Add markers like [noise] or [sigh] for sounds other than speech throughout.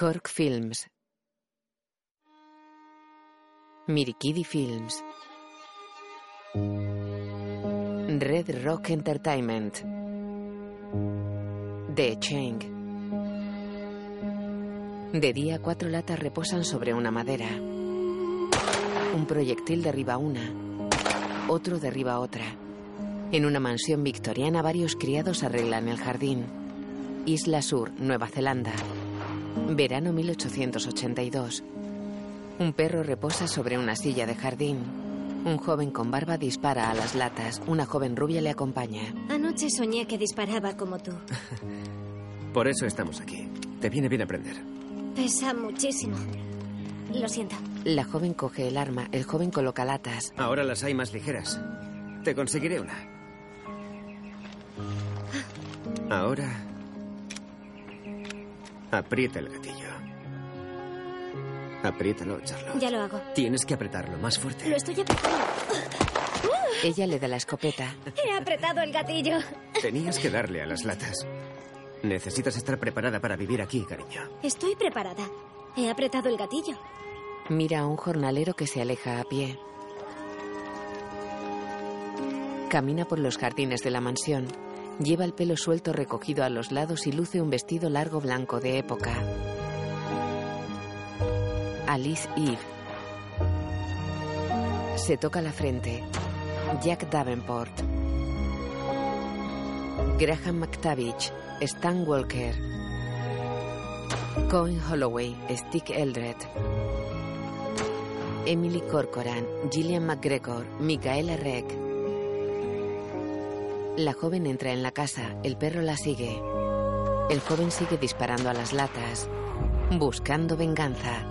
Cork Films. Mirikidi Films. Red Rock Entertainment. The Cheng. De día, cuatro latas reposan sobre una madera. Un proyectil derriba una. Otro derriba otra. En una mansión victoriana, varios criados arreglan el jardín. Isla Sur, Nueva Zelanda. Verano 1882. Un perro reposa sobre una silla de jardín. Un joven con barba dispara a las latas. Una joven rubia le acompaña. Anoche soñé que disparaba como tú. [laughs] Por eso estamos aquí. Te viene bien aprender. Pesa muchísimo. Lo siento. La joven coge el arma. El joven coloca latas. Ahora las hay más ligeras. Te conseguiré una. Ahora... Aprieta el gatillo. Apriétalo, Charlotte. Ya lo hago. Tienes que apretarlo más fuerte. Lo estoy apretando. [laughs] Ella le da la escopeta. He apretado el gatillo. Tenías que darle a las latas. Necesitas estar preparada para vivir aquí, cariño. Estoy preparada. He apretado el gatillo. Mira a un jornalero que se aleja a pie. Camina por los jardines de la mansión. Lleva el pelo suelto recogido a los lados y luce un vestido largo blanco de época. Alice Eve. Se toca la frente. Jack Davenport. Graham McTavish. Stan Walker. Cohen Holloway. Stick Eldred. Emily Corcoran. Gillian McGregor. Micaela Reck. La joven entra en la casa. El perro la sigue. El joven sigue disparando a las latas. Buscando venganza.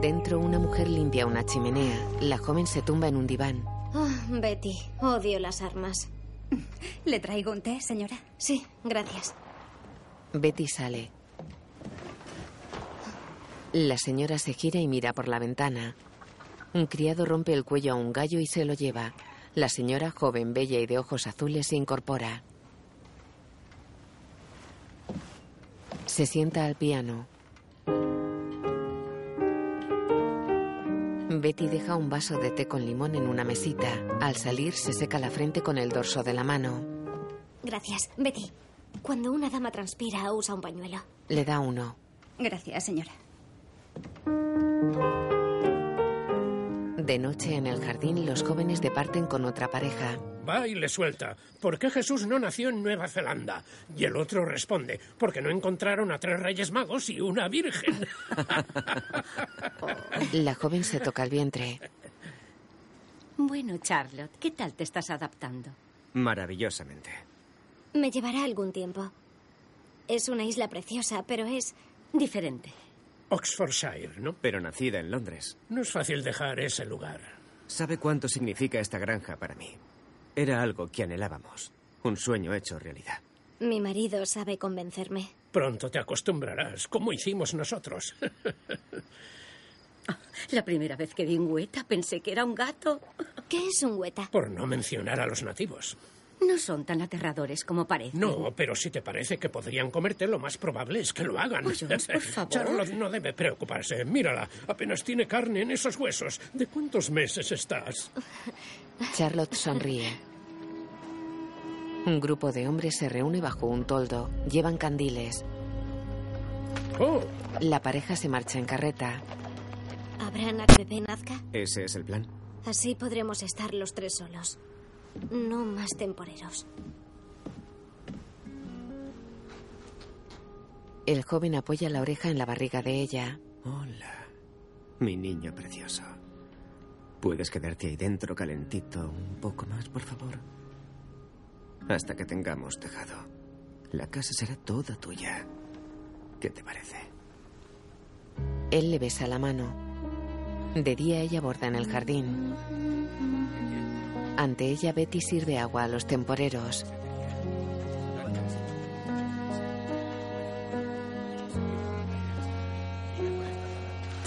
Dentro una mujer limpia una chimenea. La joven se tumba en un diván. Oh, Betty, odio las armas. ¿Le traigo un té, señora? Sí, gracias. Betty sale. La señora se gira y mira por la ventana. Un criado rompe el cuello a un gallo y se lo lleva. La señora, joven, bella y de ojos azules, se incorpora. Se sienta al piano. Betty deja un vaso de té con limón en una mesita. Al salir se seca la frente con el dorso de la mano. Gracias. Betty, cuando una dama transpira, usa un pañuelo. Le da uno. Gracias, señora. De noche en el jardín los jóvenes departen con otra pareja. Va y le suelta. ¿Por qué Jesús no nació en Nueva Zelanda? Y el otro responde, porque no encontraron a tres reyes magos y una virgen. [laughs] La joven se toca el vientre. Bueno, Charlotte, ¿qué tal te estás adaptando? Maravillosamente. Me llevará algún tiempo. Es una isla preciosa, pero es Diferente. Oxfordshire, ¿no? Pero nacida en Londres. No es fácil dejar ese lugar. ¿Sabe cuánto significa esta granja para mí? Era algo que anhelábamos. Un sueño hecho realidad. Mi marido sabe convencerme. Pronto te acostumbrarás, como hicimos nosotros. [laughs] La primera vez que vi un hueta pensé que era un gato. ¿Qué es un hueta? Por no mencionar a los nativos. No son tan aterradores como parecen. No, pero si te parece que podrían comerte, lo más probable es que lo hagan. Oye, por [laughs] favor. Charlotte no debe preocuparse. Mírala, apenas tiene carne en esos huesos. ¿De cuántos meses estás? Charlotte sonríe. Un grupo de hombres se reúne bajo un toldo. Llevan candiles. Oh, La pareja se marcha en carreta. ¿Habrán a bebé Nazca? ¿Ese es el plan? Así podremos estar los tres solos. No más temporeros. El joven apoya la oreja en la barriga de ella. Hola, mi niño precioso. ¿Puedes quedarte ahí dentro calentito un poco más, por favor? Hasta que tengamos tejado. La casa será toda tuya. ¿Qué te parece? Él le besa la mano. De día ella borda en el jardín. Ante ella Betty sirve agua a los temporeros.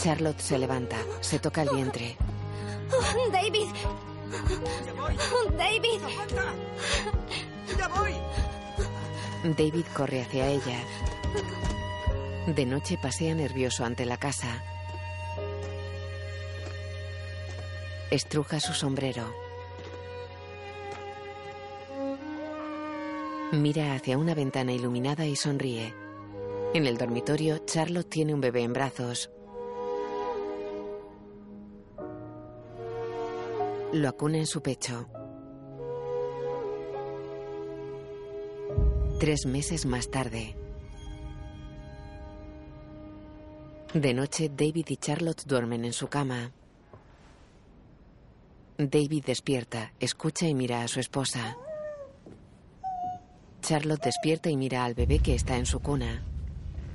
Charlotte se levanta, se toca el vientre. ¡Oh, David! ¡Oh, David! ¡Ya voy! David corre hacia ella. De noche pasea nervioso ante la casa. Estruja su sombrero. Mira hacia una ventana iluminada y sonríe. En el dormitorio, Charlotte tiene un bebé en brazos. Lo acuna en su pecho. Tres meses más tarde. De noche, David y Charlotte duermen en su cama. David despierta, escucha y mira a su esposa. Charlotte despierta y mira al bebé que está en su cuna.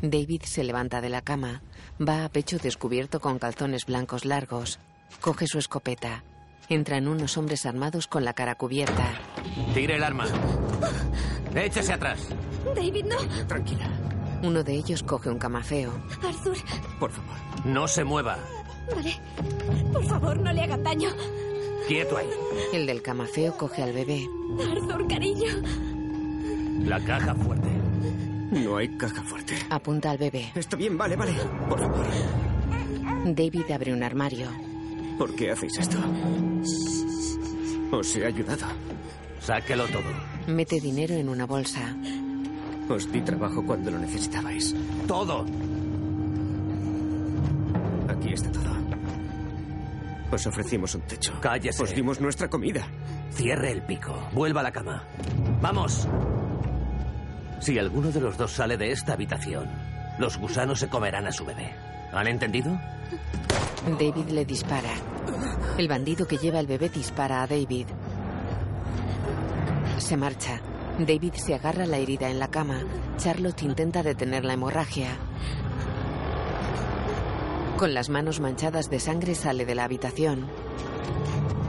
David se levanta de la cama, va a pecho descubierto con calzones blancos largos, coge su escopeta. Entran unos hombres armados con la cara cubierta. Tire el arma. Échese atrás. David, no. Tranquila. Uno de ellos coge un camafeo. Arthur, Por favor. No se mueva. vale. Por favor, no le hagan daño. Quieto ahí. El del camafeo coge al bebé. Arthur, cariño. La caja fuerte. No hay caja fuerte. Apunta al bebé. Está bien, vale, vale. Por favor. David abre un armario. ¿Por qué hacéis esto? Os he ayudado. Sáquelo todo. Mete dinero en una bolsa. Os di trabajo cuando lo necesitabais. Todo. Aquí está todo. Os ofrecimos un techo. Cállese. Os dimos nuestra comida. Cierre el pico. Vuelva a la cama. ¡Vamos! Si alguno de los dos sale de esta habitación, los gusanos se comerán a su bebé. ¿Han entendido? David le dispara. El bandido que lleva el bebé dispara a David. Se marcha. David se agarra la herida en la cama. Charlotte intenta detener la hemorragia. Con las manos manchadas de sangre sale de la habitación.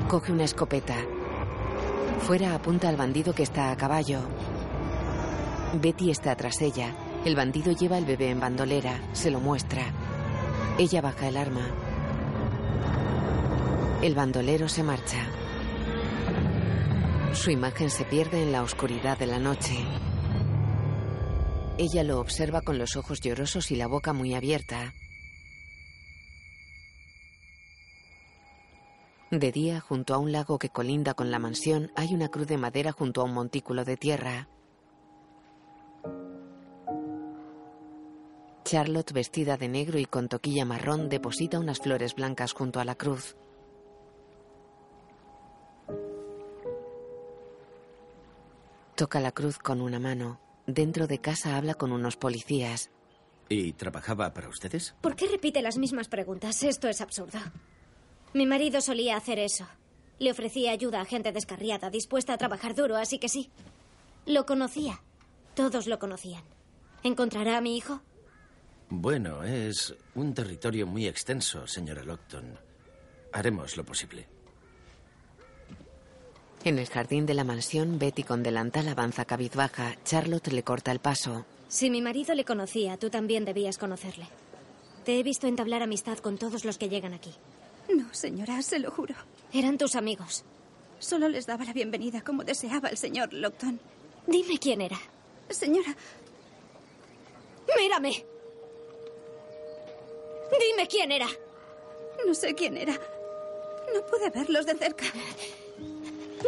Coge una escopeta. Fuera apunta al bandido que está a caballo. Betty está tras ella. El bandido lleva el bebé en bandolera. Se lo muestra. Ella baja el arma. El bandolero se marcha. Su imagen se pierde en la oscuridad de la noche. Ella lo observa con los ojos llorosos y la boca muy abierta. De día, junto a un lago que colinda con la mansión, hay una cruz de madera junto a un montículo de tierra. Charlotte, vestida de negro y con toquilla marrón, deposita unas flores blancas junto a la cruz. Toca la cruz con una mano. Dentro de casa habla con unos policías. ¿Y trabajaba para ustedes? ¿Por qué repite las mismas preguntas? Esto es absurdo. Mi marido solía hacer eso. Le ofrecía ayuda a gente descarriada, dispuesta a trabajar duro, así que sí. Lo conocía. Todos lo conocían. ¿Encontrará a mi hijo? Bueno, es un territorio muy extenso, señora Lockton. Haremos lo posible. En el jardín de la mansión, Betty con delantal avanza cabizbaja. Charlotte le corta el paso. Si mi marido le conocía, tú también debías conocerle. Te he visto entablar amistad con todos los que llegan aquí. No, señora, se lo juro. Eran tus amigos. Solo les daba la bienvenida como deseaba el señor Lockton. Dime quién era. Señora, ¡Mírame! Dime quién era. no sé quién era. No pude verlos de cerca.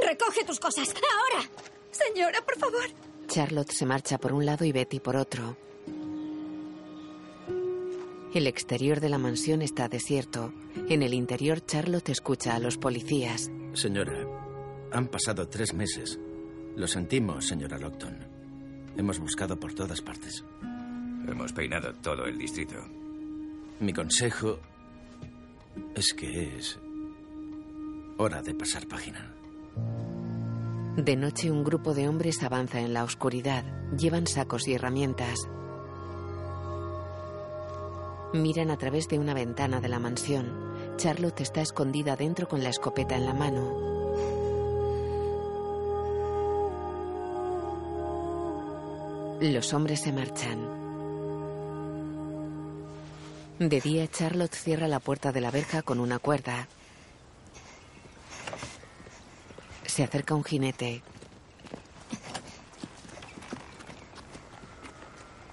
Recoge tus cosas. ¡Ahora! Señora, por favor. Charlotte se marcha por un lado y Betty por otro. El exterior de la mansión está desierto. En el interior, Charlotte escucha a los policías. Señora, han pasado tres meses. Lo sentimos, señora Lockton. Hemos buscado por todas partes. Hemos peinado todo el distrito. Mi consejo es que es hora de pasar página. De noche, un grupo de hombres avanza en la oscuridad. Llevan sacos y herramientas. Miran a través de una ventana de la mansión. Charlotte está escondida dentro con la escopeta en la mano. Los hombres se marchan. De día, Charlotte cierra la puerta de la verja con una cuerda. Se acerca un jinete.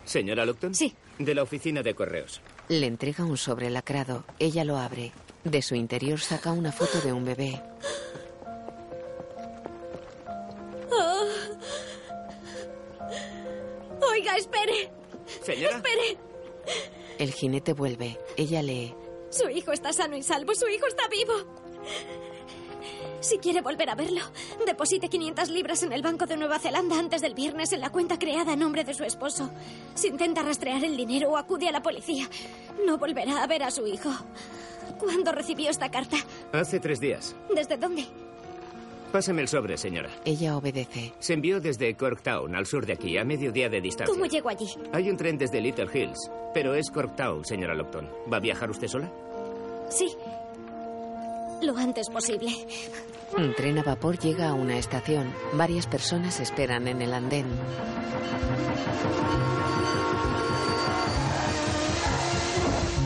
¿Señora Lupton? Sí. De la oficina de correos. Le entrega un sobre lacrado. Ella lo abre. De su interior saca una foto de un bebé. Oh. Oiga, espere. ¿Señora? Espere. El jinete vuelve. Ella lee. Su hijo está sano y salvo. Su hijo está vivo. Si quiere volver a verlo, deposite 500 libras en el Banco de Nueva Zelanda antes del viernes en la cuenta creada a nombre de su esposo. Si intenta rastrear el dinero o acude a la policía, no volverá a ver a su hijo. ¿Cuándo recibió esta carta? Hace tres días. ¿Desde dónde? Pásame el sobre, señora. Ella obedece. Se envió desde Corktown, al sur de aquí, a mediodía de distancia. ¿Cómo llego allí? Hay un tren desde Little Hills, pero es Corktown, señora Lupton. ¿Va a viajar usted sola? Sí. Lo antes posible. Un tren a vapor llega a una estación. Varias personas esperan en el andén.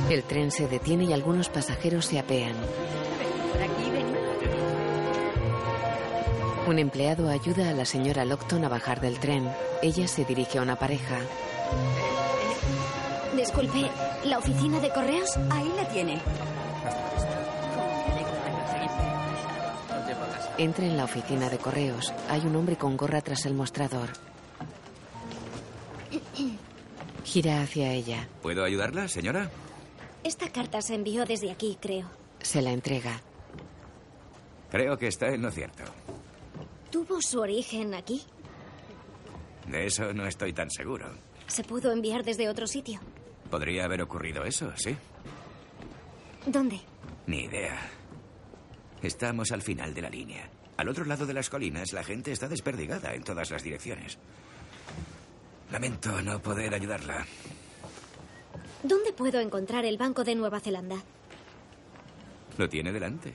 El tren se detiene y algunos pasajeros se apean. Un empleado ayuda a la señora Lockton a bajar del tren. Ella se dirige a una pareja. Disculpe, ¿la oficina de correos? Ahí la tiene. Entra en la oficina de correos. Hay un hombre con gorra tras el mostrador. Gira hacia ella. ¿Puedo ayudarla, señora? Esta carta se envió desde aquí, creo. Se la entrega. Creo que está en lo cierto. ¿Tuvo su origen aquí? De eso no estoy tan seguro. ¿Se pudo enviar desde otro sitio? Podría haber ocurrido eso, sí. ¿Dónde? Ni idea. Estamos al final de la línea. Al otro lado de las colinas, la gente está desperdigada en todas las direcciones. Lamento no poder ayudarla. ¿Dónde puedo encontrar el Banco de Nueva Zelanda? Lo tiene delante.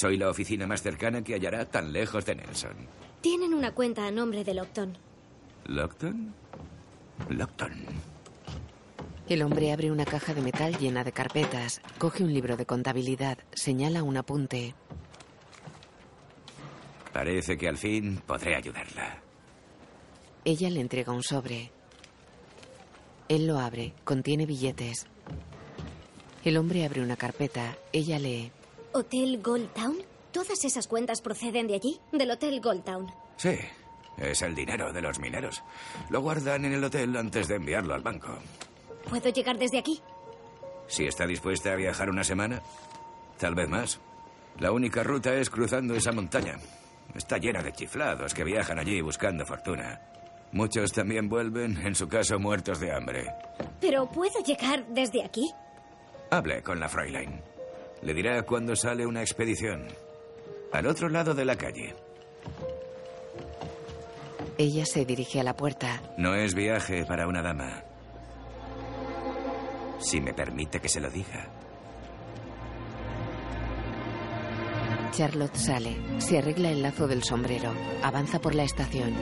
Soy la oficina más cercana que hallará tan lejos de Nelson. Tienen una cuenta a nombre de Lockton. ¿Lockton? Lockton. El hombre abre una caja de metal llena de carpetas, coge un libro de contabilidad, señala un apunte. Parece que al fin podré ayudarla. Ella le entrega un sobre. Él lo abre, contiene billetes. El hombre abre una carpeta, ella lee. ¿Hotel Gold Town? ¿Todas esas cuentas proceden de allí? Del Hotel Gold Town. Sí, es el dinero de los mineros. Lo guardan en el hotel antes de enviarlo al banco. ¿Puedo llegar desde aquí? Si está dispuesta a viajar una semana, tal vez más. La única ruta es cruzando esa montaña. Está llena de chiflados que viajan allí buscando fortuna. Muchos también vuelven, en su caso, muertos de hambre. ¿Pero puedo llegar desde aquí? Hable con la Fräulein. Le dirá cuándo sale una expedición. Al otro lado de la calle. Ella se dirige a la puerta. No es viaje para una dama. Si me permite que se lo diga. Charlotte sale, se arregla el lazo del sombrero, avanza por la estación.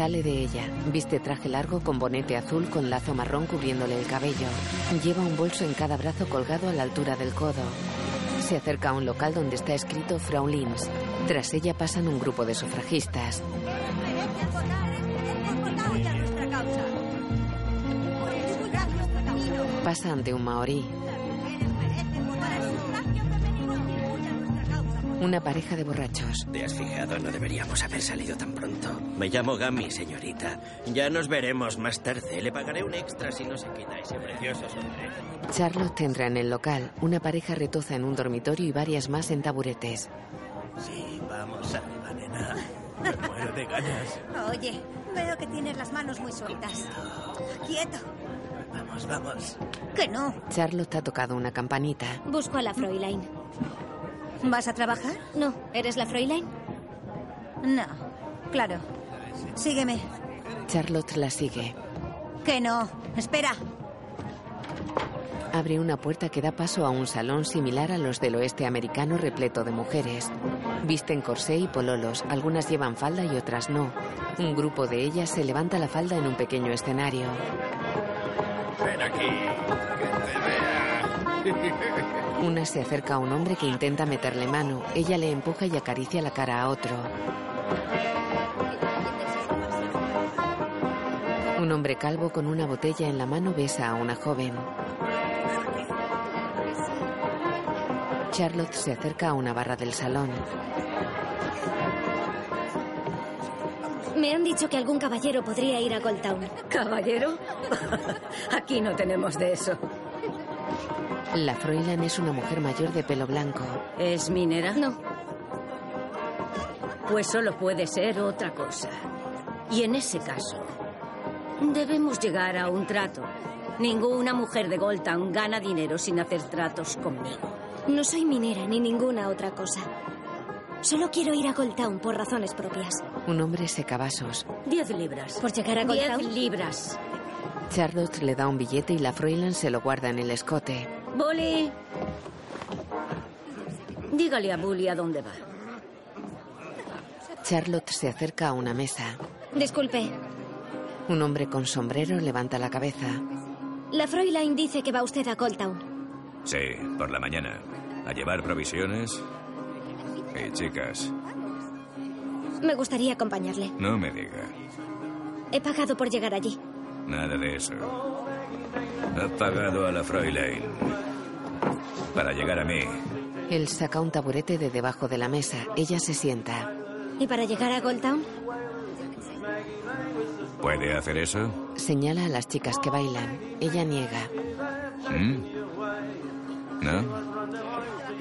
Sale de ella, viste traje largo con bonete azul con lazo marrón cubriéndole el cabello. Lleva un bolso en cada brazo colgado a la altura del codo. Se acerca a un local donde está escrito Frau Linz. Tras ella pasan un grupo de sufragistas. Pasa ante un maorí. Una pareja de borrachos. ¿Te has fijado? No deberíamos haber salido tan pronto. Me llamo Gami, señorita. Ya nos veremos más tarde. Le pagaré un extra si no se quita ese precioso sombrero. Charlotte entra en el local. Una pareja retoza en un dormitorio y varias más en taburetes. Sí, vamos arriba, nena. Me muero de ganas. Oye, veo que tienes las manos muy sueltas. Quieto. Vamos, vamos. Que no. Charlotte ha tocado una campanita. Busco a la Fräulein. ¿Vas a trabajar? No, ¿eres la Fräulein? No. Claro. Sígueme. Charlotte la sigue. Que no. Espera. Abre una puerta que da paso a un salón similar a los del oeste americano repleto de mujeres. Visten corsé y pololos, algunas llevan falda y otras no. Un grupo de ellas se levanta la falda en un pequeño escenario. Ven aquí, que te vea. [laughs] Una se acerca a un hombre que intenta meterle mano. Ella le empuja y acaricia la cara a otro. Un hombre calvo con una botella en la mano besa a una joven. Charlotte se acerca a una barra del salón. Me han dicho que algún caballero podría ir a Gold Town. ¿Caballero? [laughs] Aquí no tenemos de eso. La Froilan es una mujer mayor de pelo blanco. ¿Es minera? No. Pues solo puede ser otra cosa. Y en ese caso, debemos llegar a un trato. Ninguna mujer de Goldtown gana dinero sin hacer tratos conmigo. No soy minera ni ninguna otra cosa. Solo quiero ir a Gold Town por razones propias. Un hombre seca vasos. Diez libras. ¿Por llegar a Gold Diez libras. Charlotte le da un billete y la Froilan se lo guarda en el escote. Bully. Dígale a Bully a dónde va. Charlotte se acerca a una mesa. Disculpe, Un hombre con sombrero levanta la cabeza. la Fräulein dice que va usted a Gold Town. Sí, por la mañana. A llevar provisiones. Y chicas, Me gustaría acompañarle. no me diga. He pagado por llegar allí. Nada de eso. Ha pagado a la Fräulein. Para llegar a mí. Él saca un taburete de debajo de la mesa. Ella se sienta. ¿Y para llegar a Gold Town? ¿Puede hacer eso? Señala a las chicas que bailan. Ella niega. ¿Mm? ¿No?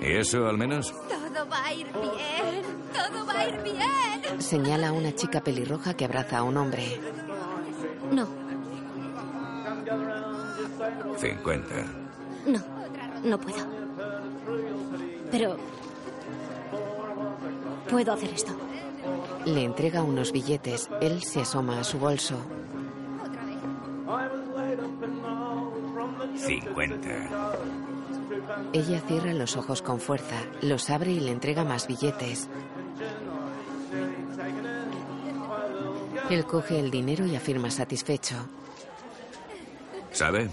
¿Y eso al menos? Todo va a ir bien. Todo va a ir bien. Señala a una chica pelirroja que abraza a un hombre. No, 50. no, no puedo. Pero... Puedo hacer esto. Le entrega unos billetes. Él se asoma a su bolso. 50. Ella cierra los ojos con fuerza, los abre y le entrega más billetes. Él coge el dinero y afirma satisfecho. ¿Sabe?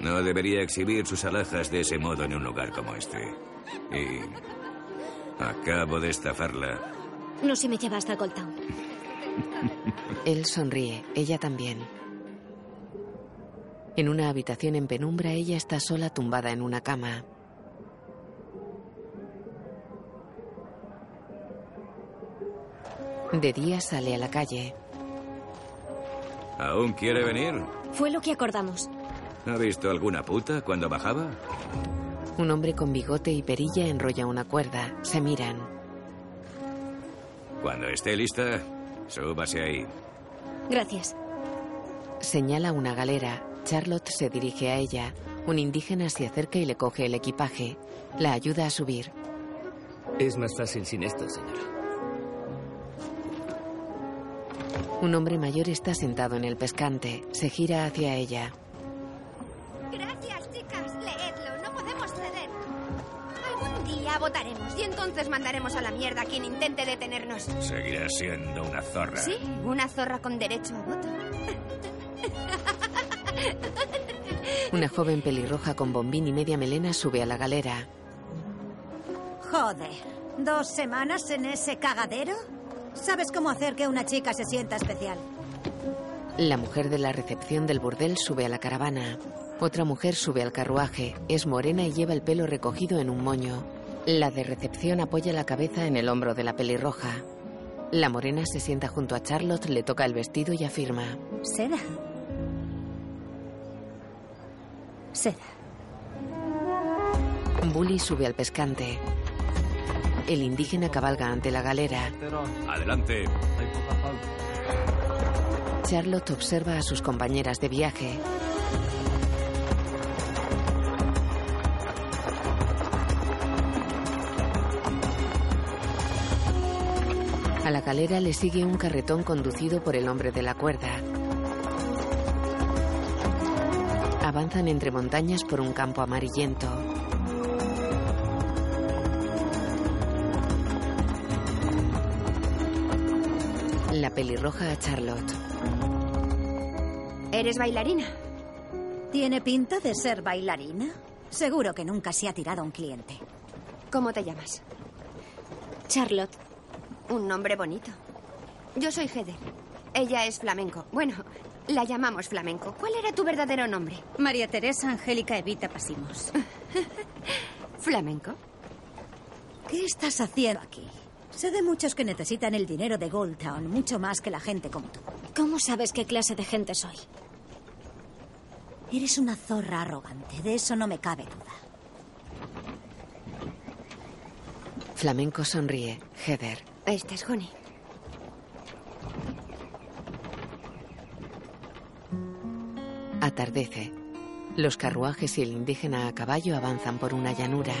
No debería exhibir sus alhajas de ese modo en un lugar como este. Y... Acabo de estafarla. No si me lleva hasta Gold Town. [laughs] Él sonríe, ella también. En una habitación en penumbra, ella está sola tumbada en una cama. De día sale a la calle. ¿Aún quiere venir? Fue lo que acordamos. ¿Ha visto alguna puta cuando bajaba? Un hombre con bigote y perilla enrolla una cuerda. Se miran. Cuando esté lista, súbase ahí. Gracias. Señala una galera. Charlotte se dirige a ella. Un indígena se acerca y le coge el equipaje. La ayuda a subir. Es más fácil sin esto, señora. Un hombre mayor está sentado en el pescante. Se gira hacia ella. Y entonces mandaremos a la mierda a quien intente detenernos. Seguirá siendo una zorra. Sí, una zorra con derecho a voto. Una joven pelirroja con bombín y media melena sube a la galera. Joder, ¿dos semanas en ese cagadero? ¿Sabes cómo hacer que una chica se sienta especial? La mujer de la recepción del burdel sube a la caravana. Otra mujer sube al carruaje. Es morena y lleva el pelo recogido en un moño. La de recepción apoya la cabeza en el hombro de la pelirroja. La morena se sienta junto a Charlotte, le toca el vestido y afirma. Seda. Seda. Bully sube al pescante. El indígena cabalga ante la galera. Adelante. Charlotte observa a sus compañeras de viaje. A la galera le sigue un carretón conducido por el hombre de la cuerda. Avanzan entre montañas por un campo amarillento. La pelirroja a Charlotte. ¿Eres bailarina? ¿Tiene pinta de ser bailarina? Seguro que nunca se ha tirado a un cliente. ¿Cómo te llamas? Charlotte. Un nombre bonito. Yo soy Heather. Ella es flamenco. Bueno, La llamamos flamenco. ¿Cuál era tu verdadero nombre? María Teresa Angélica Evita Pasimos. [laughs] ¿Flamenco? ¿Qué estás haciendo aquí? Sé de muchos que necesitan el dinero de Gold Town, mucho más que la gente como tú. ¿Cómo sabes qué clase de gente soy? Eres una zorra arrogante, de eso no me cabe duda. Flamenco sonríe. Heather. Esta es Honey. Atardece. Los carruajes y el indígena a caballo avanzan por una llanura.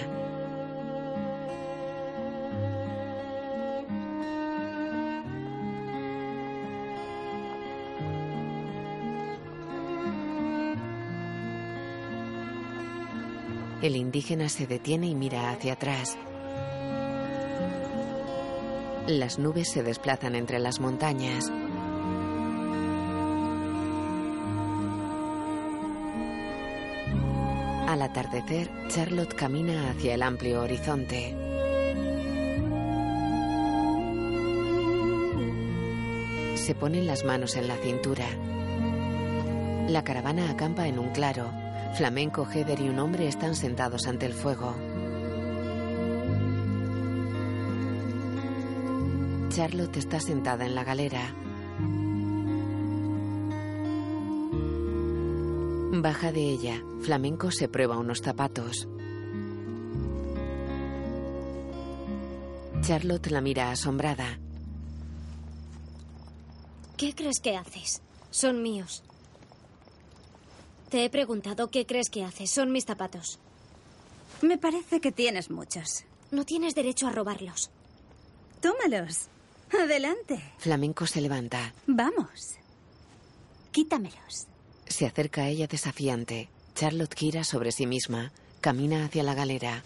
El indígena se detiene y mira hacia atrás. Las nubes se desplazan entre las montañas. Al atardecer, Charlotte camina hacia el amplio horizonte. Se ponen las manos en la cintura. La caravana acampa en un claro. Flamenco, Heather y un hombre están sentados ante el fuego. Charlotte está sentada en la galera. Baja de ella. Flamenco se prueba unos zapatos. Charlotte la mira asombrada. ¿Qué crees que haces? Son míos. Te he preguntado qué crees que haces. Son mis zapatos. Me parece que tienes muchos. No tienes derecho a robarlos. Tómalos. Adelante. Flamenco se levanta. Vamos. Quítamelos. Se acerca a ella desafiante. Charlotte gira sobre sí misma. Camina hacia la galera.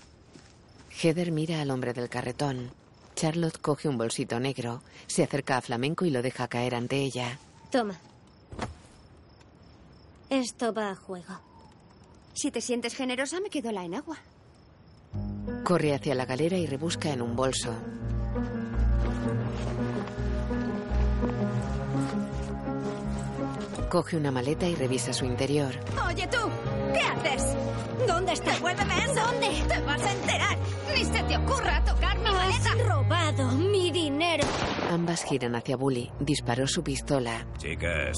Heather mira al hombre del carretón. Charlotte coge un bolsito negro, se acerca a Flamenco y lo deja caer ante ella. Toma. Esto va a juego. Si te sientes generosa, me quedo la enagua. Corre hacia la galera y rebusca en un bolso. Coge una maleta y revisa su interior. Oye tú, ¿qué haces? ¿Dónde está? Devuélveme eso. ¿Dónde? Te vas a enterar. Ni se te ocurra tocar mi maleta. Has robado mi dinero. Ambas giran hacia Bully. Disparó su pistola. Chicas,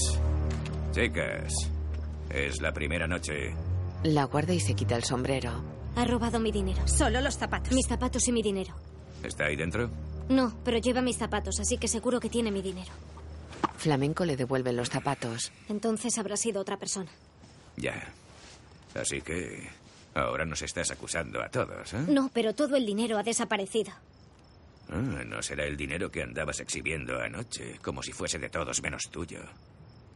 chicas, es la primera noche. La guarda y se quita el sombrero. Ha robado mi dinero. Solo los zapatos. Mis zapatos y mi dinero. ¿Está ahí dentro? No, pero lleva mis zapatos, así que seguro que tiene mi dinero. Flamenco le devuelve los zapatos. Entonces habrá sido otra persona. Ya. Así que ahora nos estás acusando a todos, ¿eh? No, pero todo el dinero ha desaparecido. Ah, no será el dinero que andabas exhibiendo anoche, como si fuese de todos menos tuyo.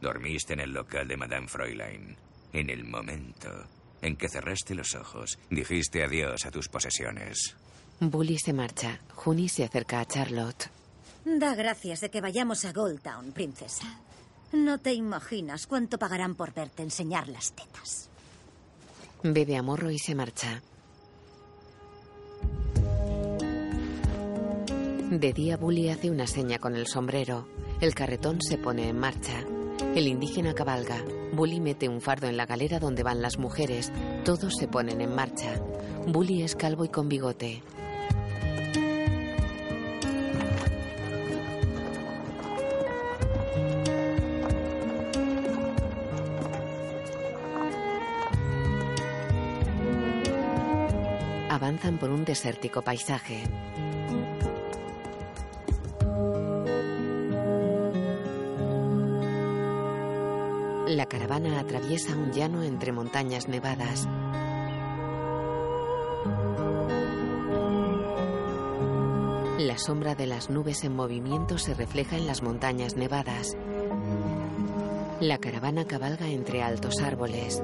Dormiste en el local de Madame Fräulein. En el momento en que cerraste los ojos, dijiste adiós a tus posesiones. Bully se marcha. Juni se acerca a Charlotte. Da gracias de que vayamos a Gold Town, princesa. No te imaginas cuánto pagarán por verte enseñar las tetas. Bebe a morro y se marcha. De día, Bully hace una seña con el sombrero. El carretón se pone en marcha. El indígena cabalga. Bully mete un fardo en la galera donde van las mujeres. Todos se ponen en marcha. Bully es calvo y con bigote. Por un desértico paisaje. La caravana atraviesa un llano entre montañas nevadas. La sombra de las nubes en movimiento se refleja en las montañas nevadas. La caravana cabalga entre altos árboles.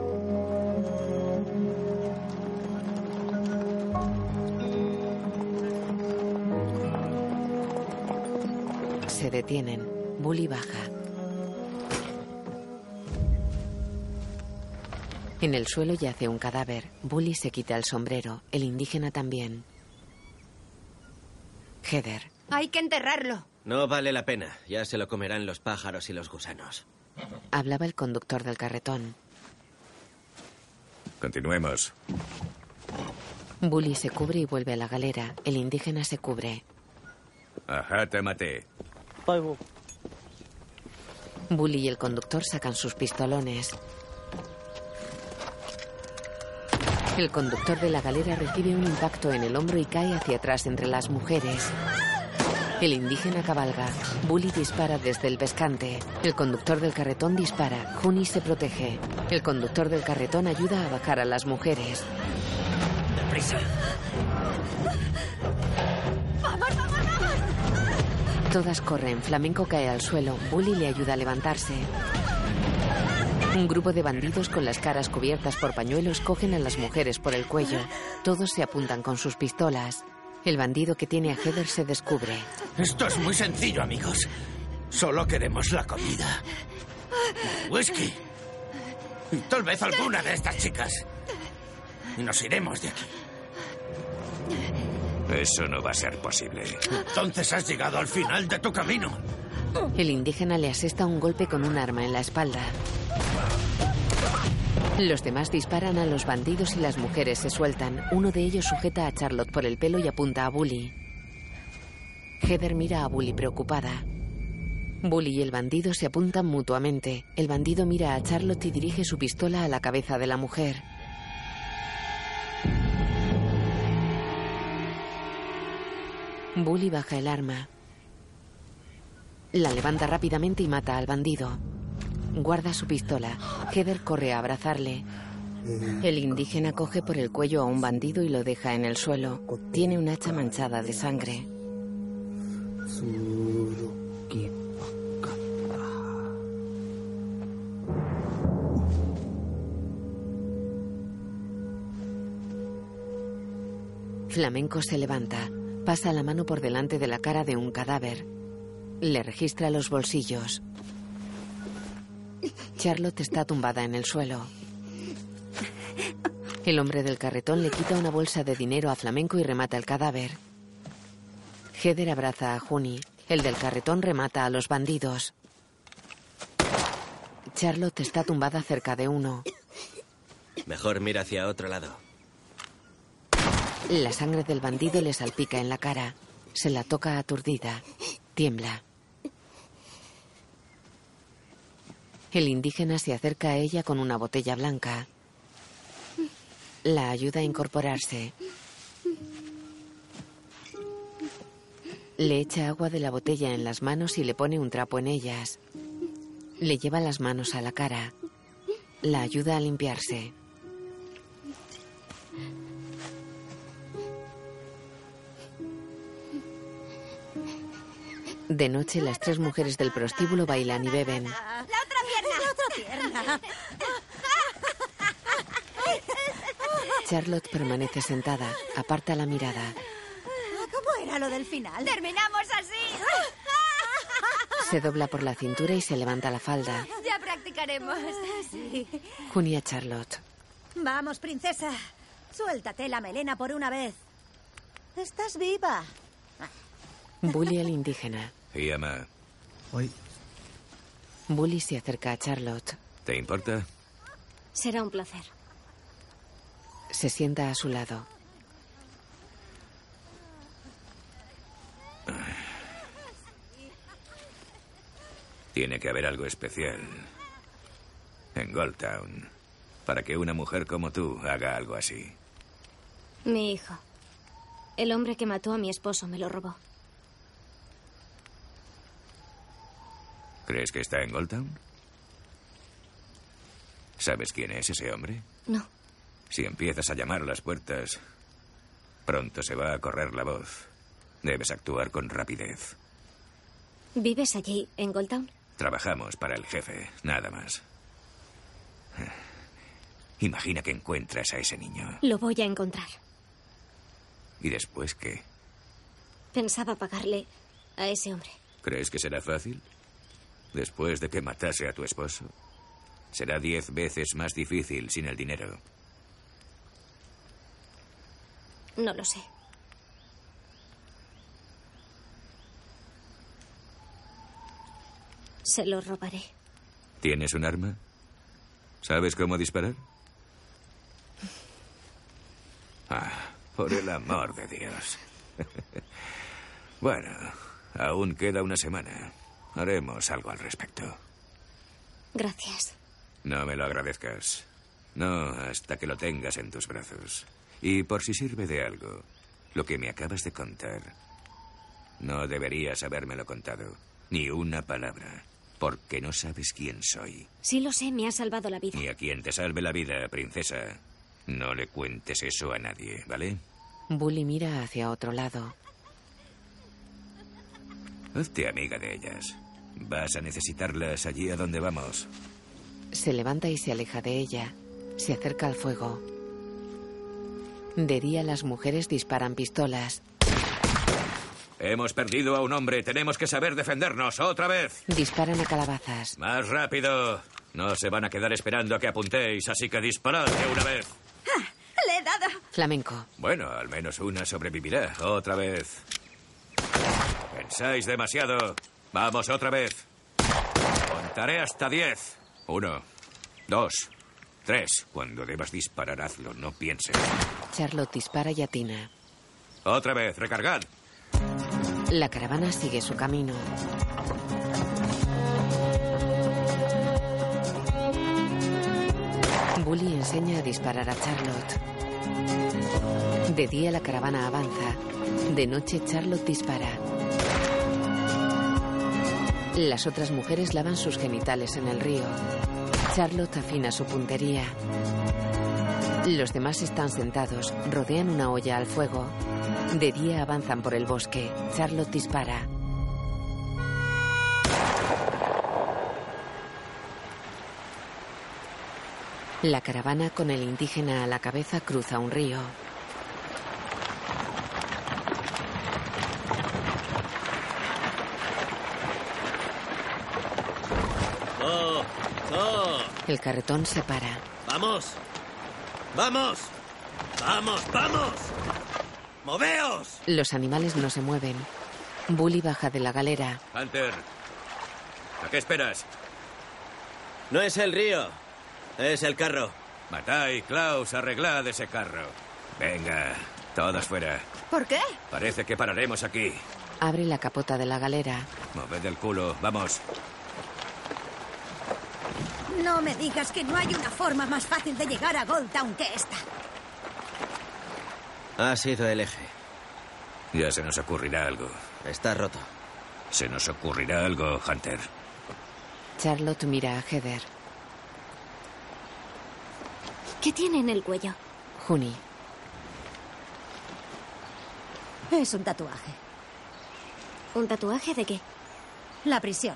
Detienen. Bully baja. En el suelo yace un cadáver. Bully se quita el sombrero. El indígena también. Heather. Hay que enterrarlo. No vale la pena. Ya se lo comerán los pájaros y los gusanos. Hablaba el conductor del carretón. Continuemos. Bully se cubre y vuelve a la galera. El indígena se cubre. Ajá, te maté. Bully y el conductor sacan sus pistolones. El conductor de la galera recibe un impacto en el hombro y cae hacia atrás entre las mujeres. El indígena cabalga. Bully dispara desde el pescante. El conductor del carretón dispara. Juni se protege. El conductor del carretón ayuda a bajar a las mujeres. ¡Deprisa! ¡Vamos, vamos, vamos! Todas corren. Flamenco cae al suelo. Bully le ayuda a levantarse. Un grupo de bandidos con las caras cubiertas por pañuelos cogen a las mujeres por el cuello. Todos se apuntan con sus pistolas. El bandido que tiene a Heather se descubre. Esto es muy sencillo, amigos. Solo queremos la comida. Whisky. Y tal vez alguna de estas chicas. Y nos iremos de aquí. Eso no va a ser posible. Entonces has llegado al final de tu camino. El indígena le asesta un golpe con un arma en la espalda. Los demás disparan a los bandidos y las mujeres se sueltan. Uno de ellos sujeta a Charlotte por el pelo y apunta a Bully. Heather mira a Bully preocupada. Bully y el bandido se apuntan mutuamente. El bandido mira a Charlotte y dirige su pistola a la cabeza de la mujer. Bully baja el arma. La levanta rápidamente y mata al bandido. Guarda su pistola. Heather corre a abrazarle. El indígena coge por el cuello a un bandido y lo deja en el suelo. Tiene un hacha manchada de sangre. Flamenco se levanta. Pasa la mano por delante de la cara de un cadáver. Le registra los bolsillos. Charlotte está tumbada en el suelo. El hombre del carretón le quita una bolsa de dinero a Flamenco y remata el cadáver. Heather abraza a Juni. El del carretón remata a los bandidos. Charlotte está tumbada cerca de uno. Mejor mira hacia otro lado. La sangre del bandido le salpica en la cara. Se la toca aturdida. Tiembla. El indígena se acerca a ella con una botella blanca. La ayuda a incorporarse. Le echa agua de la botella en las manos y le pone un trapo en ellas. Le lleva las manos a la cara. La ayuda a limpiarse. De noche, las tres mujeres del prostíbulo bailan y beben. ¡La otra pierna! ¡La otra pierna! Charlotte permanece sentada, aparta la mirada. ¿Cómo era lo del final? ¡Terminamos así! Se dobla por la cintura y se levanta la falda. Ya practicaremos. Sí. Junia Charlotte. Vamos, princesa. Suéltate la melena por una vez. Estás viva. Bully al indígena. Yama, Bully se acerca a Charlotte. ¿te importa? Será un placer. Se sienta a su lado. Tiene que haber algo especial en Goldtown para que una mujer como tú haga algo así. Mi hijo. El hombre que mató a mi esposo me lo robó. ¿Crees que está en Goldtown? ¿Sabes quién es ese hombre? No. Si empiezas a llamar a las puertas, pronto se va a correr la voz. Debes actuar con rapidez. ¿Vives allí, en Goldtown? Trabajamos para el jefe, nada más. Imagina que encuentras a ese niño. Lo voy a encontrar. ¿Y después qué? Pensaba pagarle a ese hombre. ¿Crees que será fácil? Después de que matase a tu esposo. Será diez veces más difícil sin el dinero. No lo sé. Se lo robaré. ¿Tienes un arma? ¿Sabes cómo disparar? Ah, por el amor de Dios. [laughs] bueno, aún queda una semana. Haremos algo al respecto. Gracias. No me lo agradezcas. No, hasta que lo tengas en tus brazos. Y por si sirve de algo, lo que me acabas de contar, no deberías habérmelo contado. Ni una palabra. Porque no sabes quién soy. Sí lo sé, me ha salvado la vida. Ni a quien te salve la vida, princesa. No le cuentes eso a nadie, ¿vale? Bully mira hacia otro lado. Hazte amiga de ellas. Vas a necesitarlas allí a donde vamos. Se levanta y se aleja de ella. Se acerca al fuego. De día las mujeres disparan pistolas. Hemos perdido a un hombre. Tenemos que saber defendernos. Otra vez. Disparan a calabazas. Más rápido. No se van a quedar esperando a que apuntéis, así que disparad de una vez. Ah, le he dado. Flamenco. Bueno, al menos una sobrevivirá. Otra vez. Pensáis demasiado. Vamos otra vez. Contaré hasta diez. Uno, dos, tres. Cuando debas disparar, hazlo. No pienses. Charlotte dispara y atina. Otra vez. Recargad. La caravana sigue su camino. Bully enseña a disparar a Charlotte. De día la caravana avanza. De noche Charlotte dispara. Las otras mujeres lavan sus genitales en el río. Charlotte afina su puntería. Los demás están sentados, rodean una olla al fuego. De día avanzan por el bosque. Charlotte dispara. La caravana con el indígena a la cabeza cruza un río. El carretón se para. ¡Vamos! ¡Vamos! ¡Vamos, vamos! ¡Moveos! Los animales no se mueven. Bully baja de la galera. Hunter. ¿A qué esperas? No es el río. Es el carro. Matai, Klaus, arreglad ese carro. Venga, todos fuera. ¿Por qué? Parece que pararemos aquí. Abre la capota de la galera. Moved el culo, vamos. No me digas que no hay una forma más fácil de llegar a Goldtown que esta. Ha sido el eje. Ya se nos ocurrirá algo. Está roto. Se nos ocurrirá algo, Hunter. Charlotte mira a Heather. ¿Qué tiene en el cuello? Juni. Es un tatuaje. ¿Un tatuaje de qué? La prisión.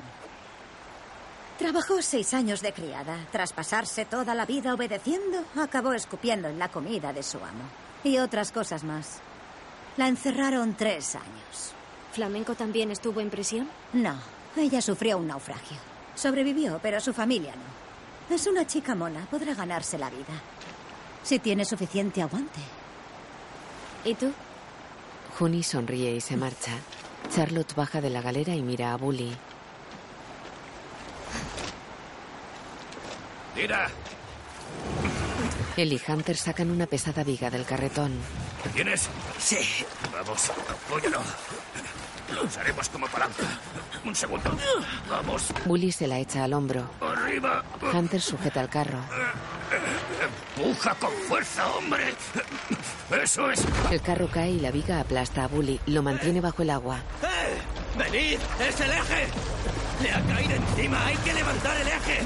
Trabajó seis años de criada. Tras pasarse toda la vida obedeciendo, acabó escupiendo en la comida de su amo. Y otras cosas más. La encerraron tres años. ¿Flamenco también estuvo en prisión? No, ella sufrió un naufragio. Sobrevivió, pero su familia no. Es una chica mona, podrá ganarse la vida. Si tiene suficiente aguante. ¿Y tú? Juni sonríe y se marcha. Charlotte baja de la galera y mira a Bully. ¡Tira! Él y Hunter sacan una pesada viga del carretón. ¿Tienes? Sí. Vamos, apóyalo. Lo usaremos como palanca. Un segundo. Vamos. Bully se la echa al hombro. Arriba. Hunter sujeta el carro. Empuja con fuerza, hombre. Eso es. El carro cae y la viga aplasta a Bully. Lo mantiene bajo el agua. ¡Eh! ¡Venid! ¡Es el eje! ¡Le ha caído encima! ¡Hay que levantar el eje!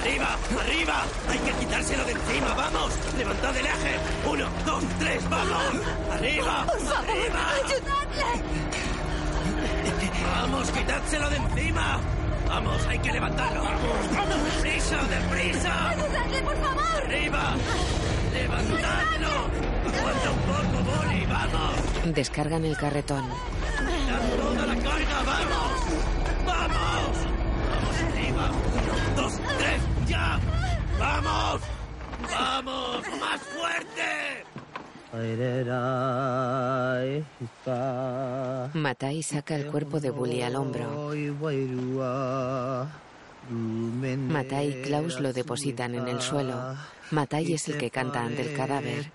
¡Arriba! ¡Arriba! ¡Hay que quitárselo de encima! ¡Vamos! ¡Levantad el eje! ¡Uno, dos, tres! ¡Vamos! ¡Arriba! Por favor, ¡Arriba! ayudadle. ¡Vamos! ¡Quitádselo de encima! ¡Vamos! ¡Hay que levantarlo! ¡Vamos! ¡Vamos! ¡Deprisa! ¡Deprisa! Ayudadle, por favor. ¡Arriba! ¡Levantadlo! ¡Aguanta un poco, Bully! ¡Vamos! Descargan el carretón. ¡Dad toda la carga! ¡Vamos! ¡Vamos! ¡Vamos arriba! ¡Uno, dos, tres! ¡Ya! ¡Vamos! ¡Vamos! ¡Más fuerte! Matai saca el cuerpo de Bully al hombro. Matai y Klaus lo depositan en el suelo. Matai es el que canta ante el cadáver.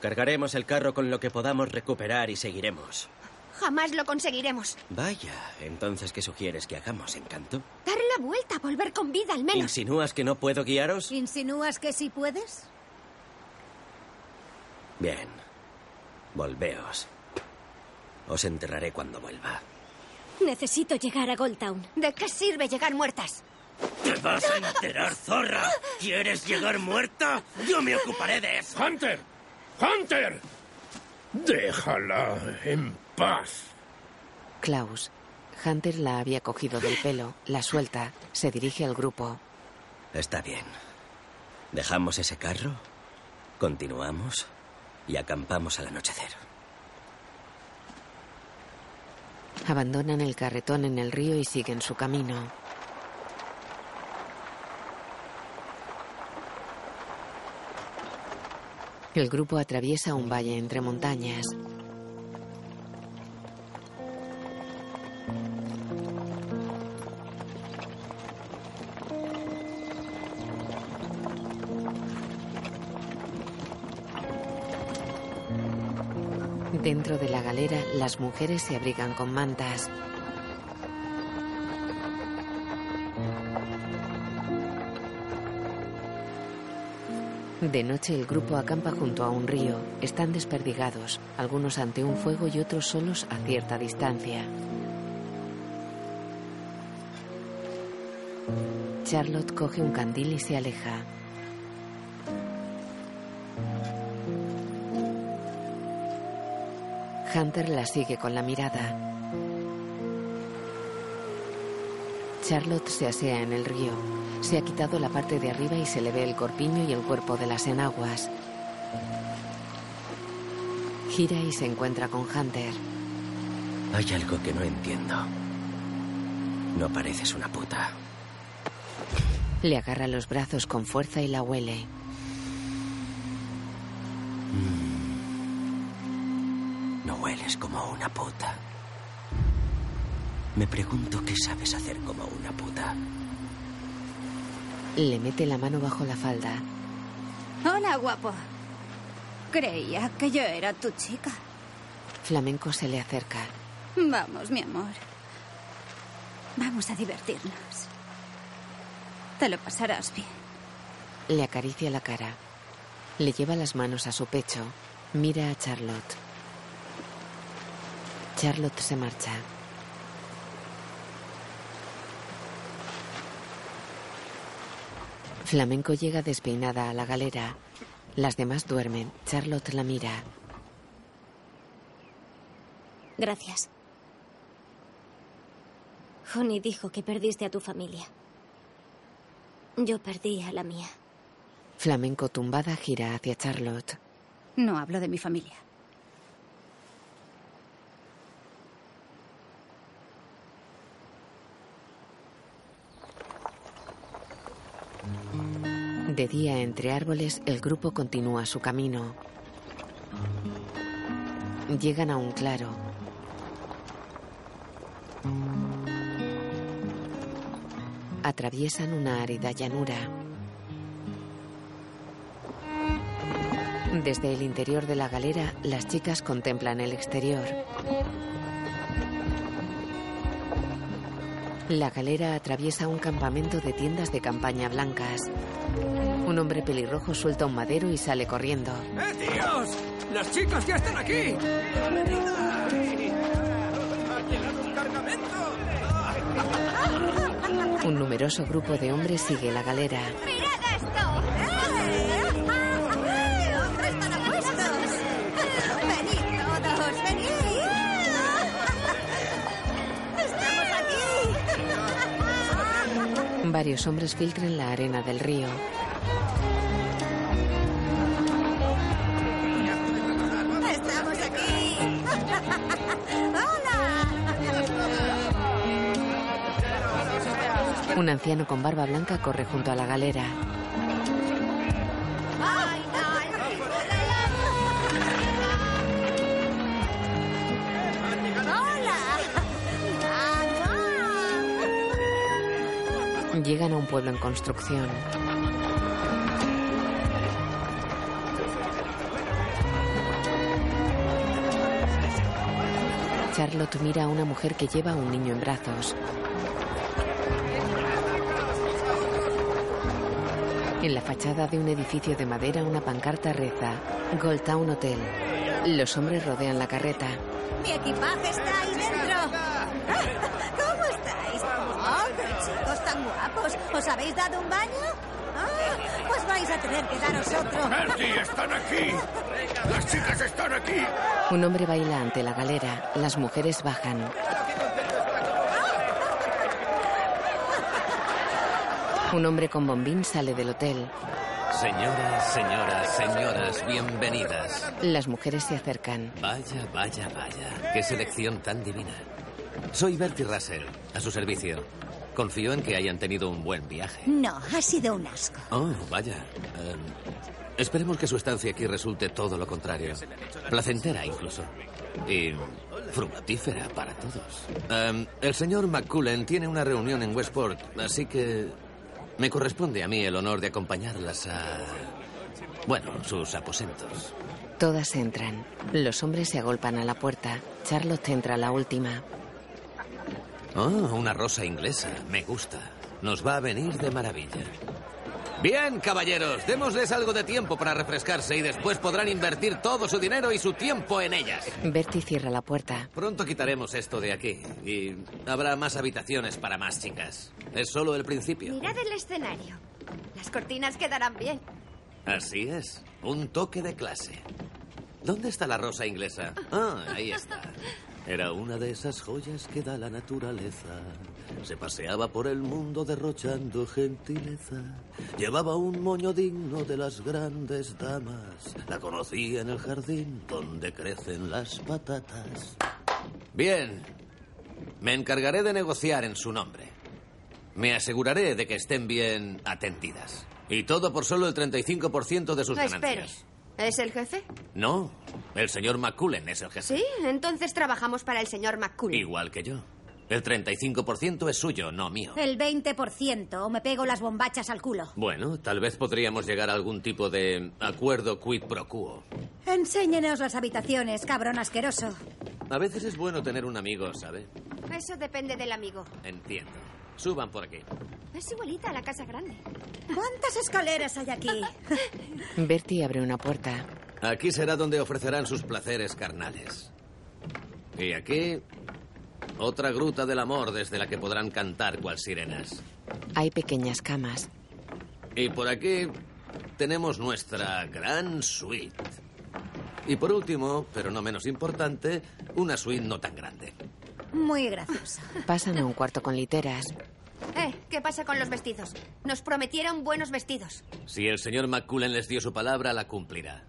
Cargaremos el carro con lo que podamos recuperar y seguiremos. Jamás lo conseguiremos. Vaya, entonces, ¿qué sugieres que hagamos, Encanto? Dar la vuelta, volver con vida al menos. ¿Insinúas que no puedo guiaros? ¿Insinúas que sí puedes? Bien. Volveos. Os enterraré cuando vuelva. Necesito llegar a Goldtown. ¿De qué sirve llegar muertas? ¿Te vas a enterar, zorra? ¿Quieres llegar muerta? Yo me ocuparé de eso. ¡Hunter! ¡Hunter! Déjala en paz. Klaus. Hunter la había cogido del pelo, la suelta, se dirige al grupo. Está bien. Dejamos ese carro, continuamos y acampamos al anochecer. Abandonan el carretón en el río y siguen su camino. El grupo atraviesa un valle entre montañas. Dentro de la galera, las mujeres se abrigan con mantas. De noche el grupo acampa junto a un río. Están desperdigados, algunos ante un fuego y otros solos a cierta distancia. Charlotte coge un candil y se aleja. Hunter la sigue con la mirada. Charlotte se asea en el río. Se ha quitado la parte de arriba y se le ve el corpiño y el cuerpo de las enaguas. Gira y se encuentra con Hunter. Hay algo que no entiendo. No pareces una puta. Le agarra los brazos con fuerza y la huele. Como una puta. Me pregunto qué sabes hacer como una puta. Le mete la mano bajo la falda. Hola, guapo. Creía que yo era tu chica. Flamenco se le acerca. Vamos, mi amor. Vamos a divertirnos. Te lo pasarás bien. Le acaricia la cara. Le lleva las manos a su pecho. Mira a Charlotte. Charlotte se marcha. Flamenco llega despeinada a la galera. Las demás duermen. Charlotte la mira. Gracias. Honey dijo que perdiste a tu familia. Yo perdí a la mía. Flamenco tumbada gira hacia Charlotte. No hablo de mi familia. De día entre árboles, el grupo continúa su camino. Llegan a un claro. Atraviesan una árida llanura. Desde el interior de la galera, las chicas contemplan el exterior. La galera atraviesa un campamento de tiendas de campaña blancas. Un hombre pelirrojo suelta un madero y sale corriendo. ¡Eh, tíos! ¡Las chicas ya están aquí! ¡Ha llegado un cargamento! Un numeroso grupo de hombres sigue la galera. ¡Mirad Varios hombres filtran la arena del río. ¡Estamos aquí! ¡Hola! Un anciano con barba blanca corre junto a la galera. Pueblo en construcción. Charlotte mira a una mujer que lleva a un niño en brazos. En la fachada de un edificio de madera una pancarta reza Gold Town Hotel. Los hombres rodean la carreta. Mi equipaje está ahí dentro. ¿Cómo estáis? ¡Oh, qué chicos tan guapos! ¿Os habéis dado un baño? Ah, pues vais a tener que daros otro. ¡Bertie, están aquí! ¡Las chicas están aquí! Un hombre baila ante la galera. Las mujeres bajan. Un hombre con bombín sale del hotel. Señoras, señoras, señoras, bienvenidas. Las mujeres se acercan. Vaya, vaya, vaya. Qué selección tan divina. Soy Bertie Russell, a su servicio. Confío en que hayan tenido un buen viaje. No, ha sido un asco. Oh, vaya. Em, esperemos que su estancia aquí resulte todo lo contrario. Placentera incluso. Y fructífera para todos. Em, el señor McCullen tiene una reunión en Westport, así que me corresponde a mí el honor de acompañarlas a... Bueno, sus aposentos. Todas entran. Los hombres se agolpan a la puerta. Charlotte entra a la última. Oh, una rosa inglesa. Me gusta. Nos va a venir de maravilla. Bien, caballeros, démosles algo de tiempo para refrescarse y después podrán invertir todo su dinero y su tiempo en ellas. Bertie cierra la puerta. Pronto quitaremos esto de aquí y habrá más habitaciones para más chicas. Es solo el principio. Mirad el escenario. Las cortinas quedarán bien. Así es, un toque de clase. ¿Dónde está la rosa inglesa? Ah, ahí está. Era una de esas joyas que da la naturaleza. Se paseaba por el mundo derrochando gentileza. Llevaba un moño digno de las grandes damas. La conocí en el jardín donde crecen las patatas. Bien, me encargaré de negociar en su nombre. Me aseguraré de que estén bien atendidas. Y todo por solo el 35% de sus ganancias. ¿Es el jefe? No, el señor McCullen es el jefe. Sí, entonces trabajamos para el señor McCullen. Igual que yo. El 35% es suyo, no mío. El 20% o me pego las bombachas al culo. Bueno, tal vez podríamos llegar a algún tipo de acuerdo quid pro quo. Enséñenos las habitaciones, cabrón asqueroso. A veces es bueno tener un amigo, ¿sabe? Eso depende del amigo. Entiendo. Suban por aquí. Es igualita a la casa grande. ¿Cuántas escaleras hay aquí? [laughs] Bertie abre una puerta. Aquí será donde ofrecerán sus placeres carnales. Y aquí, otra gruta del amor desde la que podrán cantar cual sirenas. Hay pequeñas camas. Y por aquí tenemos nuestra gran suite. Y por último, pero no menos importante, una suite no tan grande. Muy graciosa. Pasan a un cuarto con literas. Eh, ¿qué pasa con los vestidos? Nos prometieron buenos vestidos. Si el señor McCullen les dio su palabra, la cumplirá.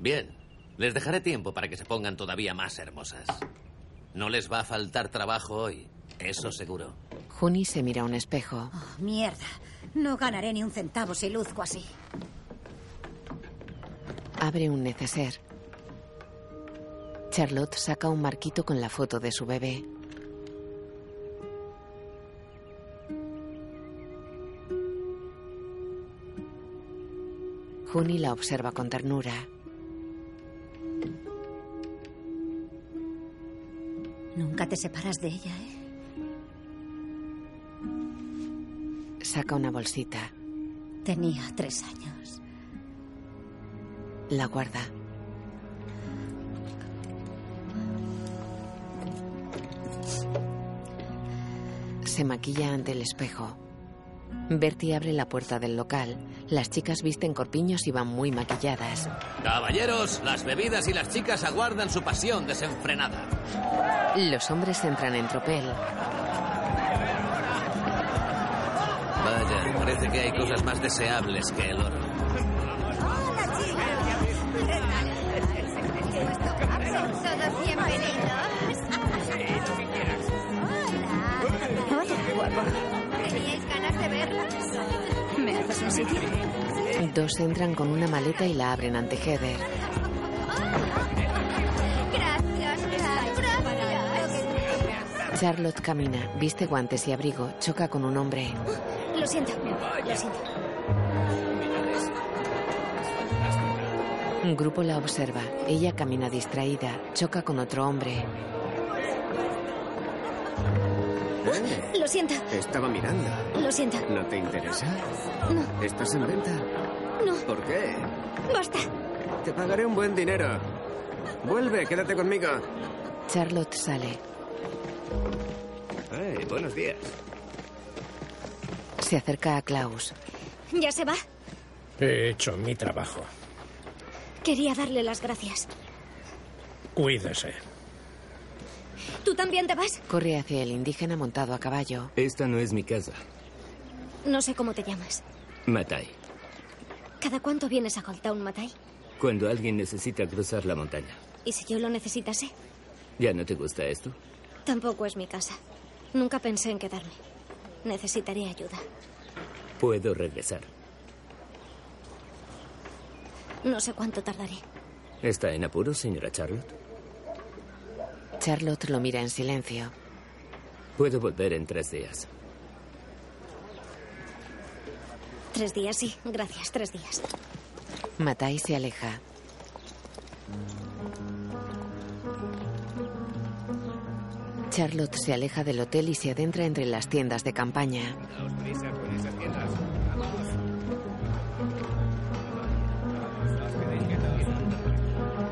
Bien, les dejaré tiempo para que se pongan todavía más hermosas. No les va a faltar trabajo hoy, eso seguro. Juni se mira a un espejo. Oh, mierda. No ganaré ni un centavo si luzco así. Abre un neceser. Charlotte saca un marquito con la foto de su bebé. Juni la observa con ternura. Nunca te separas de ella, ¿eh? Saca una bolsita. Tenía tres años. La guarda. Se maquilla ante el espejo. Bertie abre la puerta del local. Las chicas visten corpiños y van muy maquilladas. Caballeros, las bebidas y las chicas aguardan su pasión desenfrenada. Los hombres entran en tropel. Vaya, parece que hay cosas más deseables que el oro. Dos entran con una maleta y la abren ante Heather. Gracias, gracias. Charlotte camina, viste guantes y abrigo, choca con un hombre. Lo siento, lo siento. Un grupo la observa. Ella camina distraída, choca con otro hombre. Lo siento, Estaba mirando. lo siento. ¿No te interesa? No, ¿Estás en venta? no, ¿Por qué? basta. Te pagaré un buen dinero. Vuelve, quédate conmigo. Charlotte sale. Hey, buenos días. Se acerca a Klaus. ¿Ya se va? He hecho mi trabajo. Quería darle las gracias. Cuídese. ¿Tú también te vas? Corre hacia el indígena montado a caballo. Esta no es mi casa. No sé cómo te llamas. Matai. ¿Cada cuánto vienes a Goldtown, Matai? Cuando alguien necesita cruzar la montaña. ¿Y si yo lo necesitase? ¿Ya no te gusta esto? Tampoco es mi casa. Nunca pensé en quedarme. Necesitaré ayuda. Puedo regresar. No sé cuánto tardaré. ¿Está en apuro, señora Charlotte? Charlotte lo mira en silencio. Puedo volver en tres días. Tres días, sí. Gracias, tres días. Matai se aleja. Charlotte se aleja del hotel y se adentra entre las tiendas de campaña.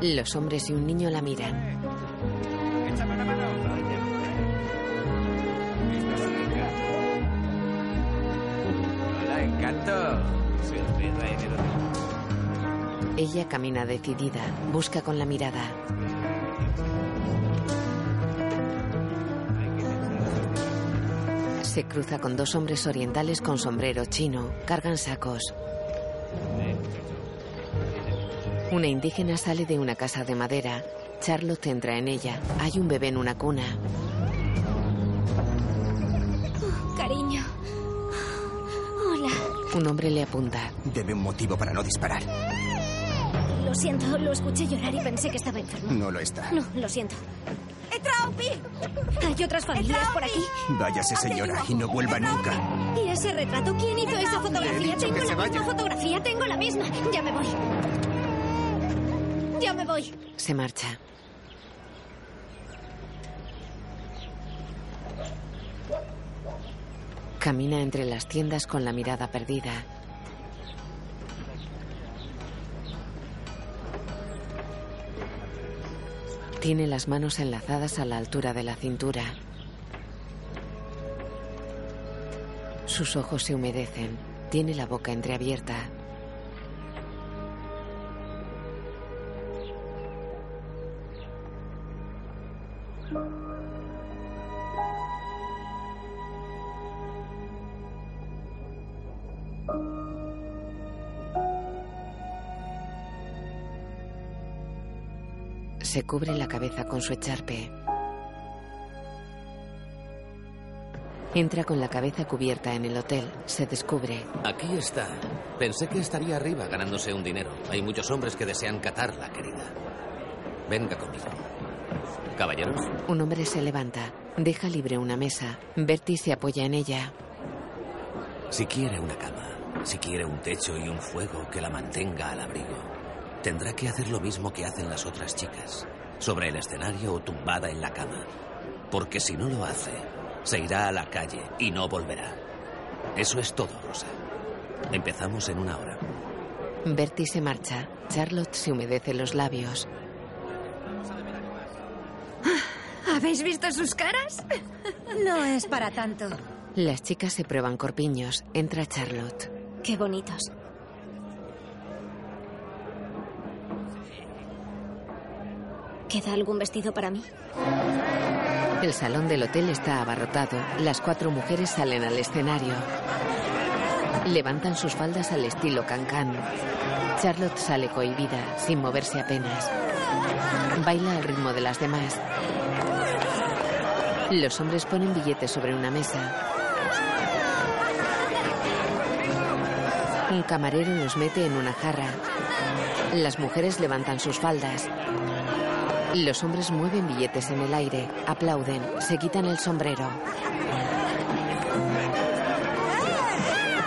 Los hombres y un niño la miran. Ella camina decidida, busca con la mirada. Se cruza con dos hombres orientales con sombrero chino, cargan sacos. Una indígena sale de una casa de madera. Charlotte entra en ella. Hay un bebé en una cuna. Oh, cariño. Hola. Un hombre le apunta. Debe un motivo para no disparar. Lo siento, lo escuché llorar y pensé que estaba enfermo. No lo está. No, lo siento. ¿Hay otras familias por aquí? Váyase, señora, y no vuelva nunca. ¿Y ese retrato? ¿Quién hizo esa fotografía? Tengo que la se misma vaya. fotografía, tengo la misma. Ya me voy. Ya me voy. Se marcha. Camina entre las tiendas con la mirada perdida. Tiene las manos enlazadas a la altura de la cintura. Sus ojos se humedecen. Tiene la boca entreabierta. Se cubre la cabeza con su echarpe. Entra con la cabeza cubierta en el hotel. Se descubre. Aquí está. Pensé que estaría arriba ganándose un dinero. Hay muchos hombres que desean catarla, querida. Venga conmigo. Caballeros, Un hombre se levanta. Deja libre una mesa. Bertie se apoya en ella. si quiere una cama, si quiere un techo y un fuego que la mantenga al abrigo, tendrá que hacer lo mismo que hacen las otras chicas, sobre el escenario o tumbada en la cama. Porque si no lo hace, se irá a la calle y no volverá. Eso es todo, Rosa. Empezamos en una hora. Bertie se marcha. Charlotte se humedece los labios. ¿Habéis visto sus caras? No es para tanto. Las chicas se prueban corpiños. Entra Charlotte. Qué bonitos. ¿Queda algún vestido para mí? El salón del hotel está abarrotado. Las cuatro mujeres salen al escenario. Levantan sus faldas al estilo cancán. Charlotte sale cohibida, sin moverse apenas. Baila al ritmo de las demás. Los hombres ponen billetes sobre una mesa. Un camarero los mete en una jarra. Las mujeres levantan sus faldas. Los hombres mueven billetes en el aire, aplauden, se quitan el sombrero.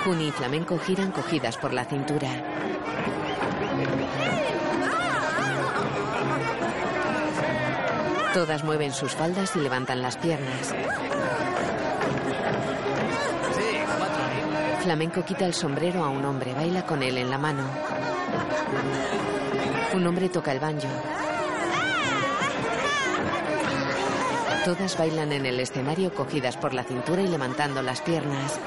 Juni y Flamenco giran cogidas por la cintura. Todas mueven sus faldas y levantan las piernas. Flamenco quita el sombrero a un hombre, baila con él en la mano. Un hombre toca el banjo. Todas bailan en el escenario cogidas por la cintura y levantando las piernas.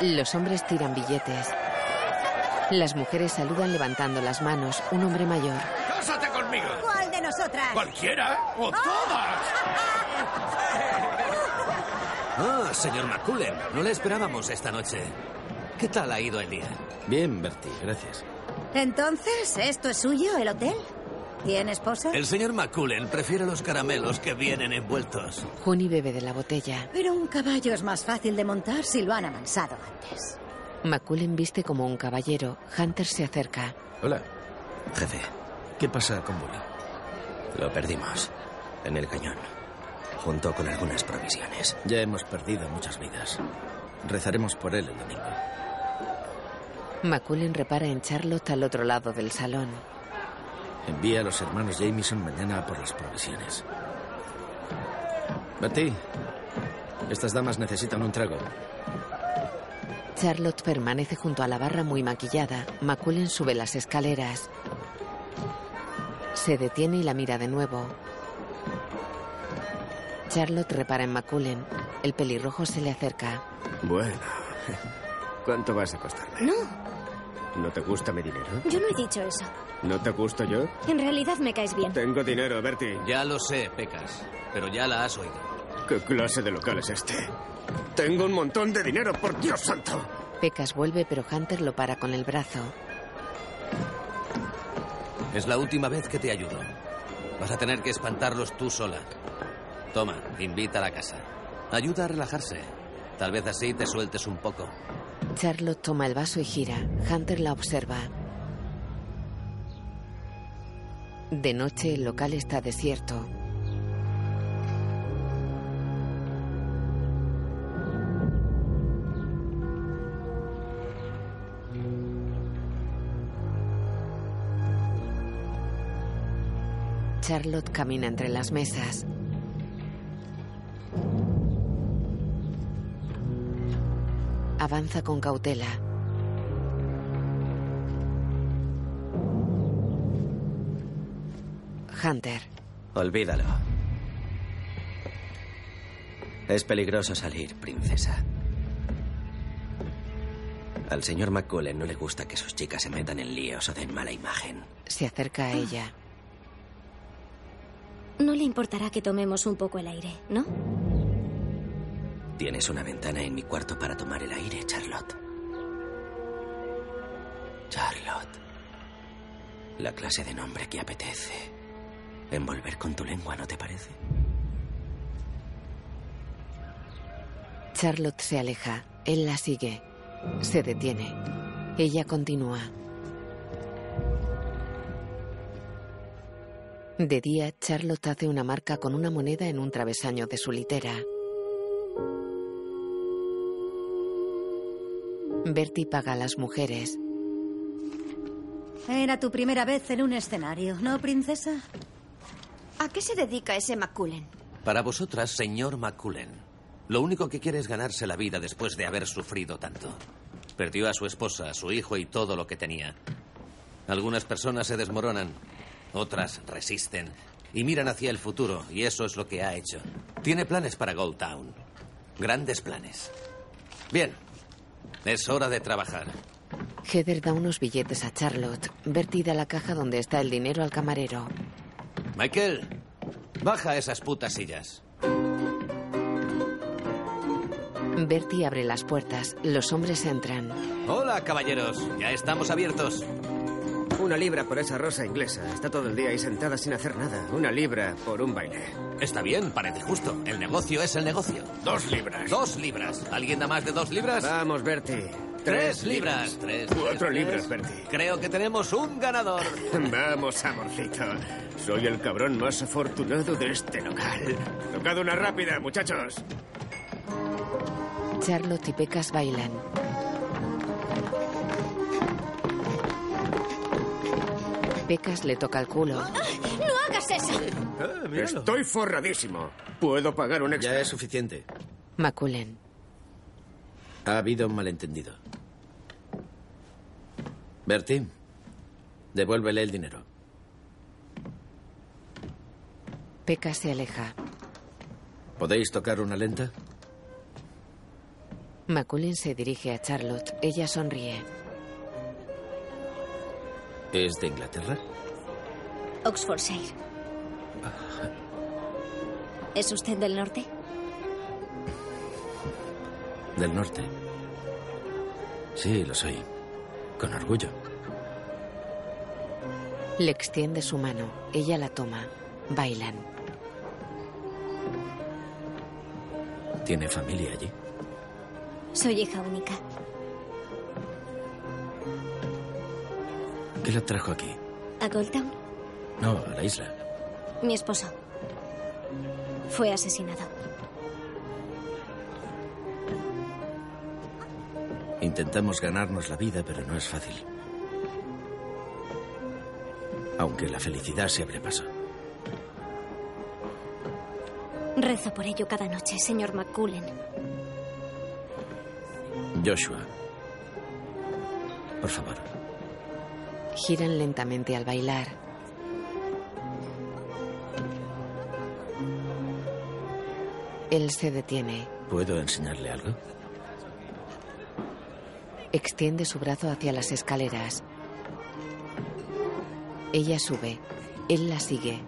Los hombres tiran billetes. Las mujeres saludan levantando las manos. Un hombre mayor. ¡Cásate conmigo! ¿Cuál de nosotras? ¿Cualquiera o todas? [laughs] Ah, señor McCullen, no le esperábamos esta noche. ¿Qué tal ha ido el día? Bien, Bertie, gracias. Entonces, ¿esto es suyo, el hotel? ¿Tiene esposa? El señor McCullen prefiere los caramelos que vienen envueltos. Juni bebe de la botella. Pero un caballo es más fácil de montar si lo han amansado antes. McCullen viste como un caballero. Hunter se acerca. Hola. Jefe, ¿qué pasa con Bully? Lo perdimos. En el cañón. Junto con algunas provisiones. Ya hemos perdido muchas vidas. Rezaremos por él el domingo. McCullen repara en Charlotte al otro lado del salón. Envía a los hermanos Jameson mañana por las provisiones. Betty, estas damas necesitan un trago. Charlotte permanece junto a la barra muy maquillada. McCullen sube las escaleras. Se detiene y la mira de nuevo. Charlotte repara en McCullen. El pelirrojo se le acerca. Bueno, [laughs] ¿cuánto vas a costarme? No, ¿No te gusta mi dinero? yo no he dicho eso. ¿No te gusto yo? En realidad me caes bien. Tengo dinero, Bertie. Ya lo sé, Pecas, pero ya la has oído. ¿Qué clase de local es este? Tengo un montón de dinero, por Dios santo. Pecas vuelve, pero Hunter lo para con el brazo. Es la última vez que te ayudo. Vas a tener que espantarlos tú sola. Toma, invita a la casa. Ayuda a relajarse. Tal vez así te sueltes un poco. Charlotte toma el vaso y gira. Hunter la observa. De noche el local está desierto. Charlotte camina entre las mesas. Avanza con cautela. Hunter. Olvídalo. Es peligroso salir, princesa. Al señor McCullen no le gusta que sus chicas se metan en líos o den mala imagen. Se acerca a ella. No le importará que tomemos un poco el aire, ¿no? Tienes una ventana en mi cuarto para tomar el aire, Charlotte. Charlotte. La clase de nombre que apetece. Envolver con tu lengua, ¿no te parece? Charlotte se aleja. Él la sigue. Se detiene. Ella continúa. De día, Charlotte hace una marca con una moneda en un travesaño de su litera. Bertie paga a las mujeres. Era tu primera vez en un escenario, ¿no, princesa? ¿A qué se dedica ese McCullen? Para vosotras, señor McCullen, lo único que quiere es ganarse la vida después de haber sufrido tanto. Perdió a su esposa, a su hijo y todo lo que tenía. Algunas personas se desmoronan, otras resisten y miran hacia el futuro, y eso es lo que ha hecho. Tiene planes para Gold Town. Grandes planes. Bien, es hora de trabajar. Heather da unos billetes a Charlotte. Bertie da la caja donde está el dinero al camarero. Michael, baja esas putas sillas. Bertie abre las puertas. Los hombres entran. Hola, caballeros. Ya estamos abiertos. Una libra por esa rosa inglesa. Está todo el día ahí sentada sin hacer nada. Una libra por un baile. Está bien, parece justo. El negocio es el negocio. Dos libras. Dos libras. ¿Alguien da más de dos libras? Vamos, Bertie. Tres libras. Tres. Cuatro tres, libras, tres. Bertie. Creo que tenemos un ganador. [laughs] Vamos, amorcito. Soy el cabrón más afortunado de este local. Tocad una rápida, muchachos. Charlotte y Pecas bailan. Pecas le toca el culo. ¡No hagas eso! Estoy forradísimo. Puedo pagar un extra. Ya es suficiente. Maculen. Ha habido un malentendido. Bertie, devuélvele el dinero. Pecas se aleja. ¿Podéis tocar una lenta? Maculen se dirige a Charlotte. Ella sonríe. ¿Es de Inglaterra? Oxfordshire. ¿Es usted del norte? Del norte. Sí, lo soy. Con orgullo. Le extiende su mano. Ella la toma. Bailan. ¿Tiene familia allí? Soy hija única. ¿Qué la trajo aquí? ¿A Goldtown? No, a la isla. Mi esposo. Fue asesinado. Intentamos ganarnos la vida, pero no es fácil. Aunque la felicidad se abre paso. Rezo por ello cada noche, señor McCullen. Joshua. Por favor. Giran lentamente al bailar. Él se detiene. ¿Puedo enseñarle algo? Extiende su brazo hacia las escaleras. Ella sube. Él la sigue.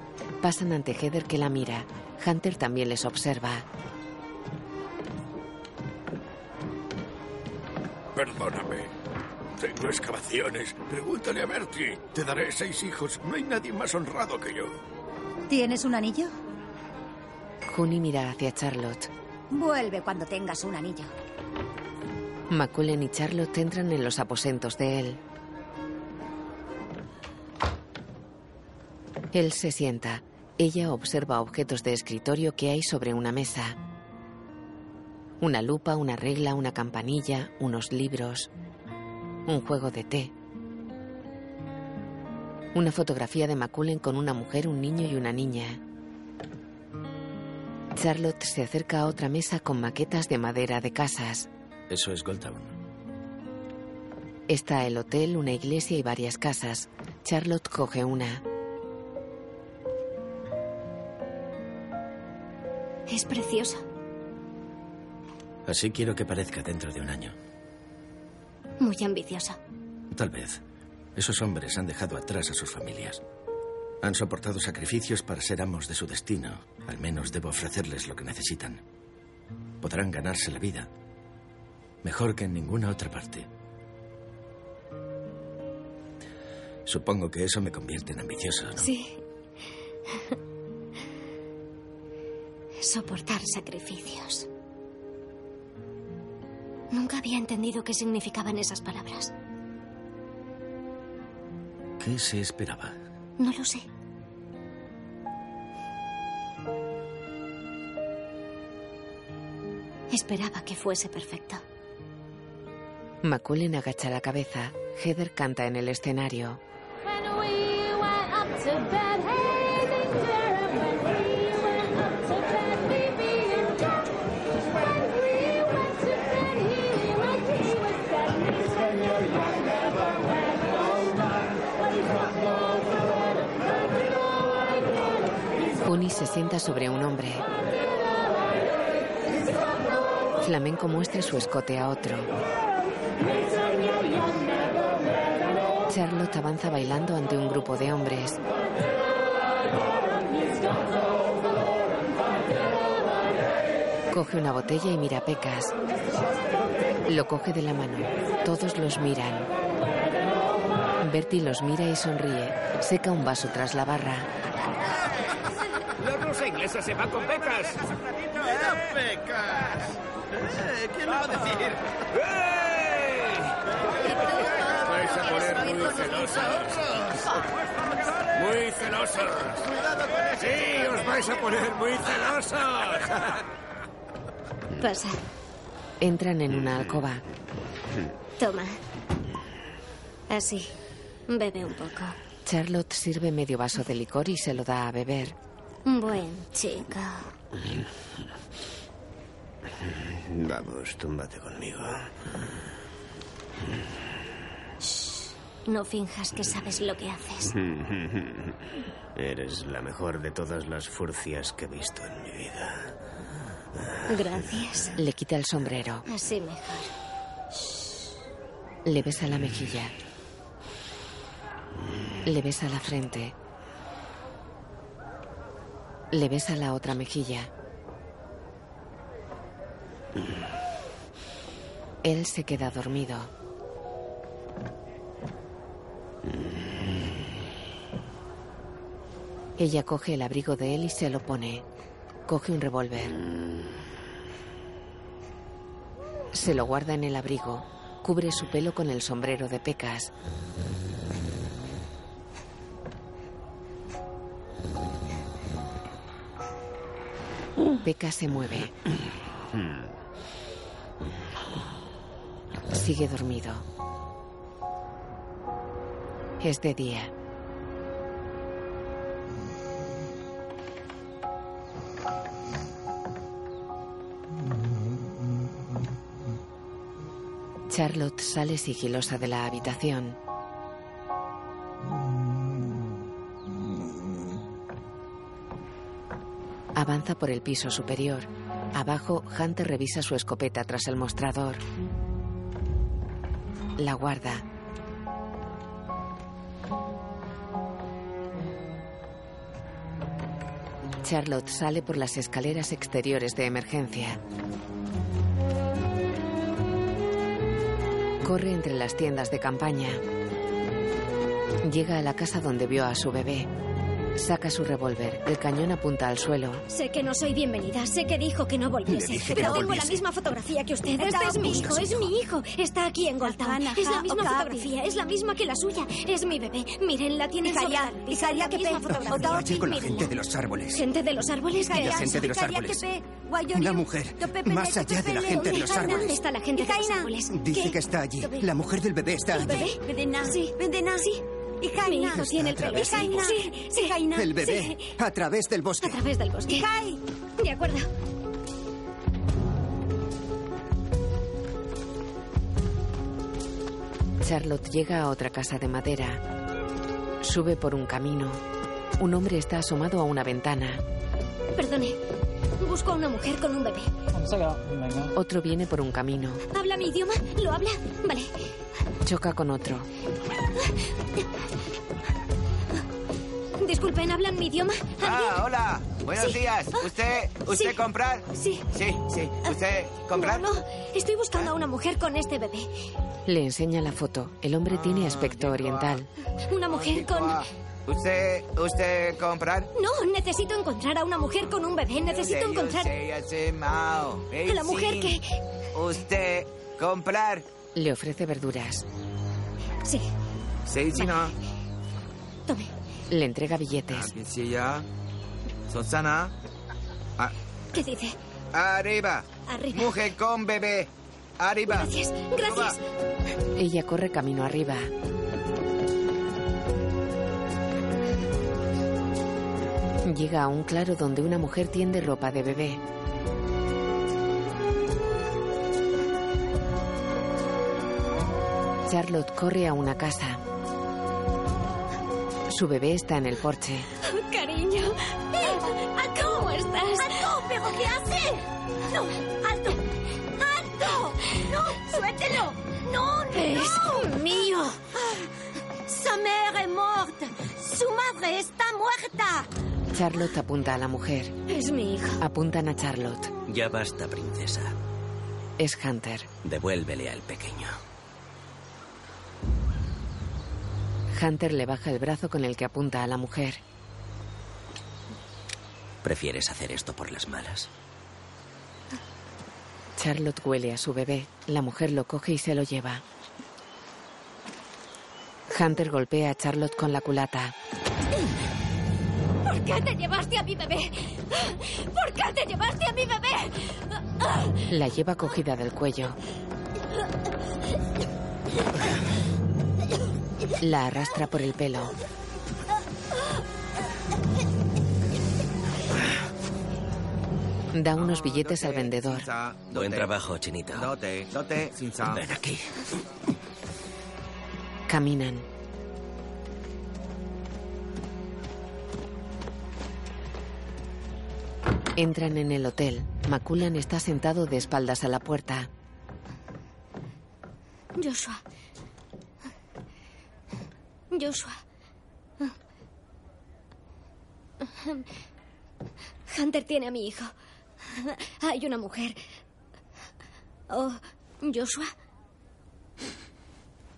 Pasan ante Heather que la mira. Hunter también les observa. Excavaciones. Pregúntale a Bertie. Te daré seis hijos. No hay nadie más honrado que yo. ¿Tienes un anillo? Juni mira hacia Charlotte. Vuelve cuando tengas un anillo. Maculen y Charlotte entran en los aposentos de él. Él se sienta. Ella observa objetos de escritorio que hay sobre una mesa. Una lupa, una regla, una campanilla, unos libros, un juego de té. Una fotografía de Maculen con una mujer, un niño y una niña. Charlotte se acerca a otra mesa con maquetas de madera de casas. Eso es Goldtown. Está el hotel, una iglesia y varias casas. Charlotte coge una. Es preciosa. Así quiero que parezca dentro de un año. Muy ambiciosa. Tal vez. Esos hombres han dejado atrás a sus familias. Han soportado sacrificios para ser amos de su destino. Al menos debo ofrecerles lo que necesitan. Podrán ganarse la vida. Mejor que en ninguna otra parte. Supongo que eso me convierte en ambicioso, ¿no? Sí. [laughs] Soportar sacrificios. Nunca había entendido qué significaban esas palabras. ¿Qué se esperaba? No lo sé. Esperaba que fuese perfecto. Maculen agacha la cabeza. Heather canta en el escenario. Juni se sienta sobre un hombre. Flamenco muestra su escote a otro. Charlotte avanza bailando ante un grupo de hombres. Coge una botella y mira a Pecas. Lo coge de la mano. Todos los miran. Bertie los mira y sonríe. Seca un vaso tras la barra. La rosa inglesa se va con becas. ¡Mira, Pecas! Eh, ¿Quién lo va a decir? Vais a poner muy celosos. Muy celosos. Sí, os vais a poner muy celosos. Pasa. Entran en una alcoba. Toma. Así. Bebe un poco. Charlotte sirve medio vaso de licor y se lo da a beber. Buen chico. Vamos, túmbate conmigo. No finjas que sabes lo que haces. [laughs] Eres la mejor de todas las furcias que he visto en mi vida. Gracias. Le quita el sombrero. Así mejor. Le besa la mejilla. Le besa la frente. Le besa la otra mejilla. Él se queda dormido. Ella coge el abrigo de él y se lo pone. Coge un revólver. Se lo guarda en el abrigo. Cubre su pelo con el sombrero de pecas. Pecas se mueve. Sigue dormido. Es de día. Charlotte sale sigilosa de la habitación. Por el piso superior. Abajo, Hunter revisa su escopeta tras el mostrador. La guarda. Charlotte sale por las escaleras exteriores de emergencia. Corre entre las tiendas de campaña. Llega a la casa donde vio a su bebé. Saca su revólver. El cañón apunta al suelo. Sé que no soy bienvenida. Sé que dijo que no volviese. Le dije que pero no tengo la misma fotografía que usted. Este es mi hijo, es mi hijo. Está aquí en Goldtown. Es la misma fotografía, es la misma que la suya. Es mi bebé. Miren, la tiene sobre la repisa, es la misma fotografía. Vaya con la Mírenla. gente de los árboles. ¿Gente de los árboles? ¿Qué La gente de los árboles. Una mujer, más allá de la gente de los ¿Dónde árboles. está la gente de los árboles? Dice que está allí. La mujer del bebé está ¿El allí. bebé? Sí. Sí. Mi hijo tiene el Está bebé. a través del Sí, sí. El bebé, a través del bosque. A través del bosque. De acuerdo. Charlotte llega a otra casa de madera. Sube por un camino. Un hombre está asomado a una ventana. Perdone. Busco a una mujer con un bebé. Otro viene por un camino. ¿Habla mi idioma? ¿Lo habla? Vale. Choca con otro. Disculpen, ¿hablan mi idioma? Ah, hola. Buenos Sí. días. Ah, ¿Usted, usted sí. comprar? Sí. Sí, sí. ¿Usted comprar? No, no. Estoy buscando a una mujer con este bebé. Le enseña la foto. El hombre tiene aspecto oriental. Una mujer con... ¿Usted, usted comprar? No, necesito encontrar a una mujer con un bebé. Necesito encontrar A a la mujer que... ¿Usted comprar? Le ofrece verduras. Sí. Sí, chino. Tome. Le entrega billetes. Sí, ya. Susana. Ah, ¿Qué dice? arriba. Arriba. Mujer con bebé. Arriba. Gracias, gracias. Ella corre camino arriba. Llega a un claro donde una mujer tiende ropa de bebé. Charlotte corre a una casa. Su bebé está en el porche. Cariño. ¿Cómo estás? ¡Alto! ¿Pero qué hace? ¡No! ¡Alto! ¡Alto! ¡No! ¡Suéltelo! ¡No, no! Es mío. ¡Sa mère est morte! ¡Su madre está muerta! Charlotte apunta a la mujer. Es mi hijo. Apuntan a Charlotte. Ya basta, princesa. Es Hunter. Devuélvele al pequeño. Hunter le baja el brazo con el que apunta a la mujer. ¿Prefieres hacer esto por las malas? Charlotte huele a su bebé. La mujer lo coge y se lo lleva. Hunter golpea a Charlotte con la culata. ¿Por qué te llevaste a mi bebé? ¿Por qué te llevaste a mi bebé? La lleva cogida del cuello. [laughs] La arrastra por el pelo. Da unos billetes al vendedor. Buen trabajo, chinito. Ven aquí. Caminan. Entran en el hotel. Maculan está sentado de espaldas a la puerta. Joshua. Joshua. Hunter tiene a mi hijo. Hay una mujer. Oh, Joshua.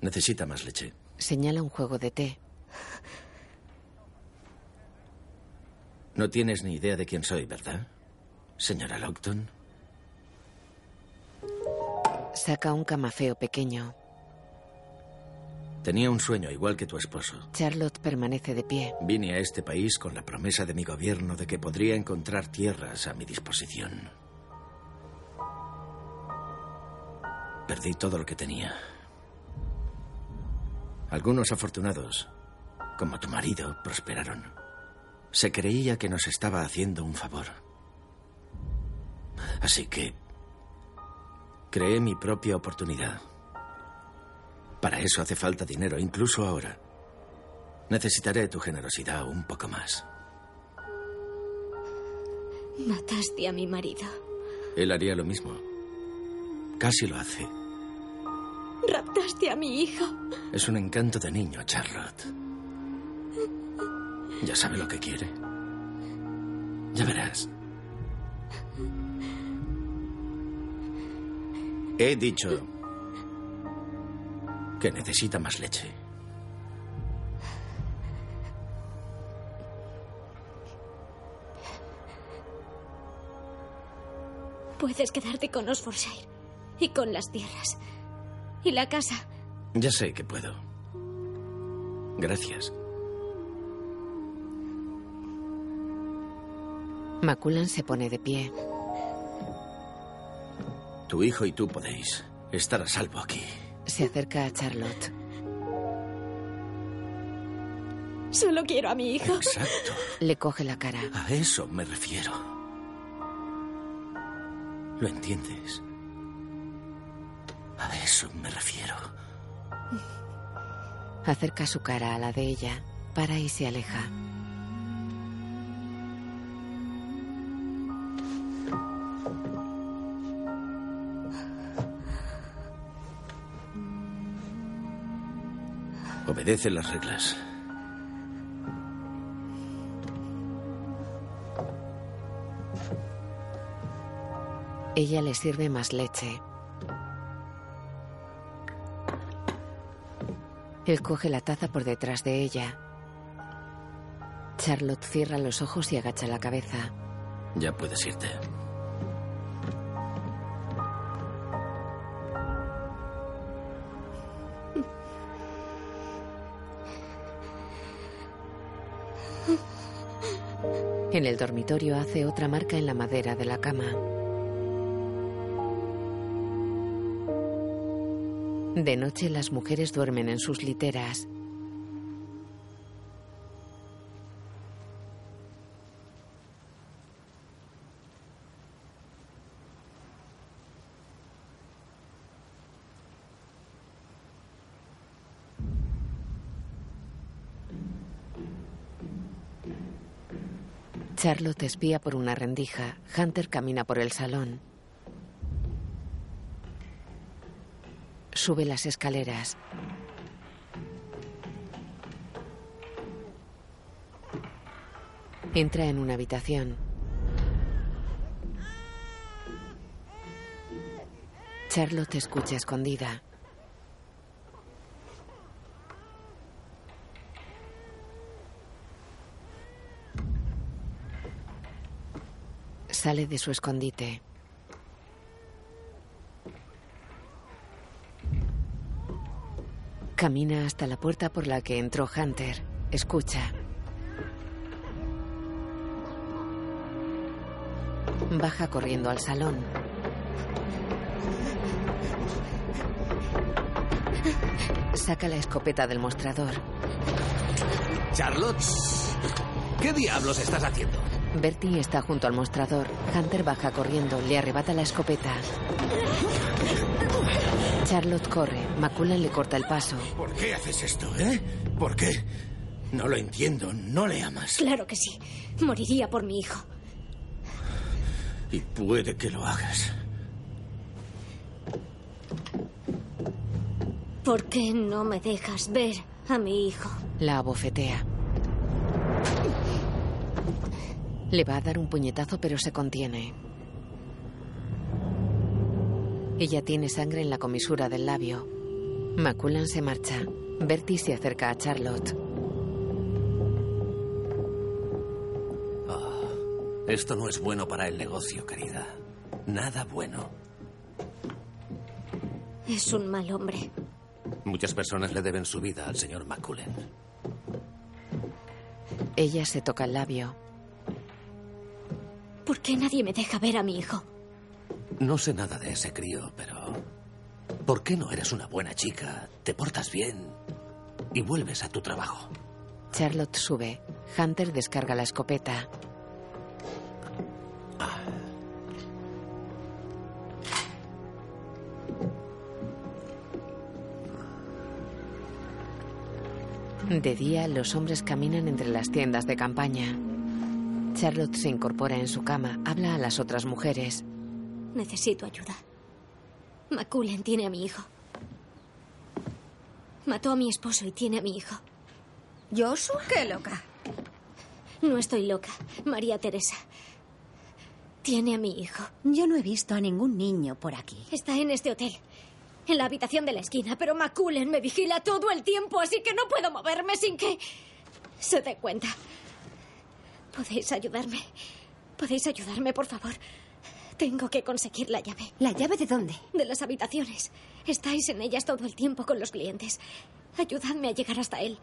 Necesita más leche. Señala un juego de té. No tienes ni idea de quién soy, ¿verdad? Señora Lockton. Saca un camafeo pequeño. Tenía un sueño igual que tu esposo. Charlotte permanece de pie. Vine a este país con la promesa de mi gobierno de que podría encontrar tierras a mi disposición. Perdí todo lo que tenía. Algunos afortunados, como tu marido, prosperaron. Se creía que nos estaba haciendo un favor. Así que creé mi propia oportunidad. Para eso hace falta dinero, incluso ahora. Necesitaré tu generosidad un poco más. Mataste a mi marido. Él haría lo mismo. Casi lo hace. Raptaste a mi hijo. Es un encanto de niño, Charlotte. Ya sabe lo que quiere. Ya verás. He dicho que necesita más leche. Puedes quedarte con Osfordshire y con las tierras y la casa. Ya sé que puedo. Gracias. Maculan se pone de pie. Tu hijo y tú podéis estar a salvo aquí. Se acerca a Charlotte. Solo quiero a mi hijo. Exacto. Le coge la cara. A eso me refiero. ¿Lo entiendes? A eso me refiero. Acerca su cara a la de ella, para y se aleja. Obedece las reglas. Ella le sirve más leche. Él coge la taza por detrás de ella. Charlotte cierra los ojos y agacha la cabeza. Ya puedes irte. En el dormitorio hace otra marca en la madera de la cama. De noche las mujeres duermen en sus literas. Charlotte espía por una rendija. Hunter camina por el salón. Sube las escaleras. Entra en una habitación. Charlotte escucha escondida. Sale de su escondite. Camina hasta la puerta por la que entró Hunter. Escucha. Baja corriendo al salón. Saca la escopeta del mostrador. Charlotte, ¿qué diablos estás haciendo? Bertie está junto al mostrador. Hunter baja corriendo, le arrebata la escopeta. Charlotte corre. Maculan le corta el paso. ¿Por qué haces esto, eh? ¿Por qué? No lo entiendo. No le amas. Claro que sí. Moriría por mi hijo. Y puede que lo hagas. ¿Por qué no me dejas ver a mi hijo? La abofetea. Le va a dar un puñetazo, pero se contiene. Ella tiene sangre en la comisura del labio. Maculan se marcha. Bertie se acerca a Charlotte. Oh, esto no es bueno para el negocio, querida. Nada bueno. Es un mal hombre. Muchas personas le deben su vida al señor Maculen. Ella se toca el labio. ¿Por qué nadie me deja ver a mi hijo? No sé nada de ese crío, pero... ¿Por qué no eres una buena chica? Te portas bien y vuelves a tu trabajo. Charlotte sube. Hunter descarga la escopeta. De día, los hombres caminan entre las tiendas de campaña. Charlotte se incorpora en su cama, habla a las otras mujeres. Necesito ayuda. Maculen tiene a mi hijo. Mató a mi esposo y tiene a mi hijo. ¿Joshua? ¡Qué loca! No estoy loca. María Teresa. Tiene a mi hijo. Yo no he visto a ningún niño por aquí. Está en este hotel. En la habitación de la esquina, pero Maculen me vigila todo el tiempo, así que no puedo moverme sin que se dé cuenta. ¿Podéis ayudarme? ¿Podéis ayudarme, por favor? Tengo que conseguir la llave. ¿La llave de dónde? De las habitaciones. Estáis en ellas todo el tiempo con los clientes. Ayudadme a llegar hasta él.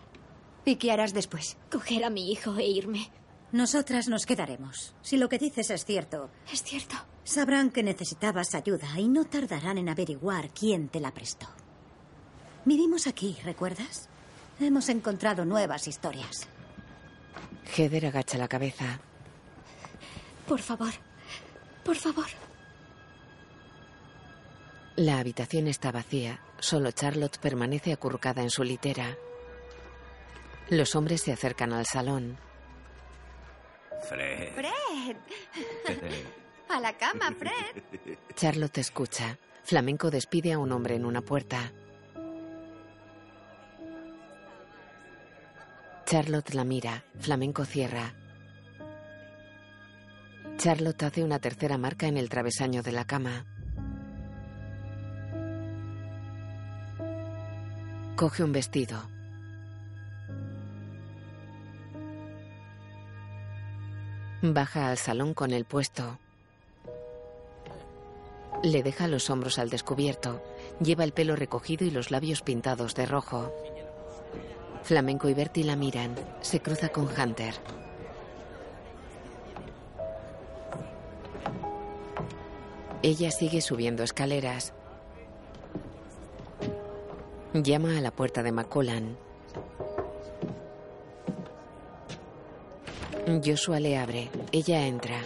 ¿Y qué harás después? Coger a mi hijo e irme. Nosotras nos quedaremos. Si lo que dices es cierto. Es cierto. Sabrán que necesitabas ayuda y no tardarán en averiguar quién te la prestó. Vivimos aquí, ¿recuerdas? Hemos encontrado nuevas historias. Heather agacha la cabeza. Por favor. Por favor. La habitación está vacía. Solo Charlotte permanece acurrucada en su litera. Los hombres se acercan al salón. Fred. Fred. A la cama, Fred. Charlotte escucha. Flamenco despide a un hombre en una puerta. Charlotte la mira. Flamenco cierra. Charlotte hace una tercera marca en el travesaño de la cama. Coge un vestido. Baja al salón con el puesto. Le deja los hombros al descubierto. Lleva el pelo recogido y los labios pintados de rojo. Flamenco y Bertie la miran. Se cruza con Hunter. Ella sigue subiendo escaleras. Llama a la puerta de Macolan. Joshua le abre. Ella entra.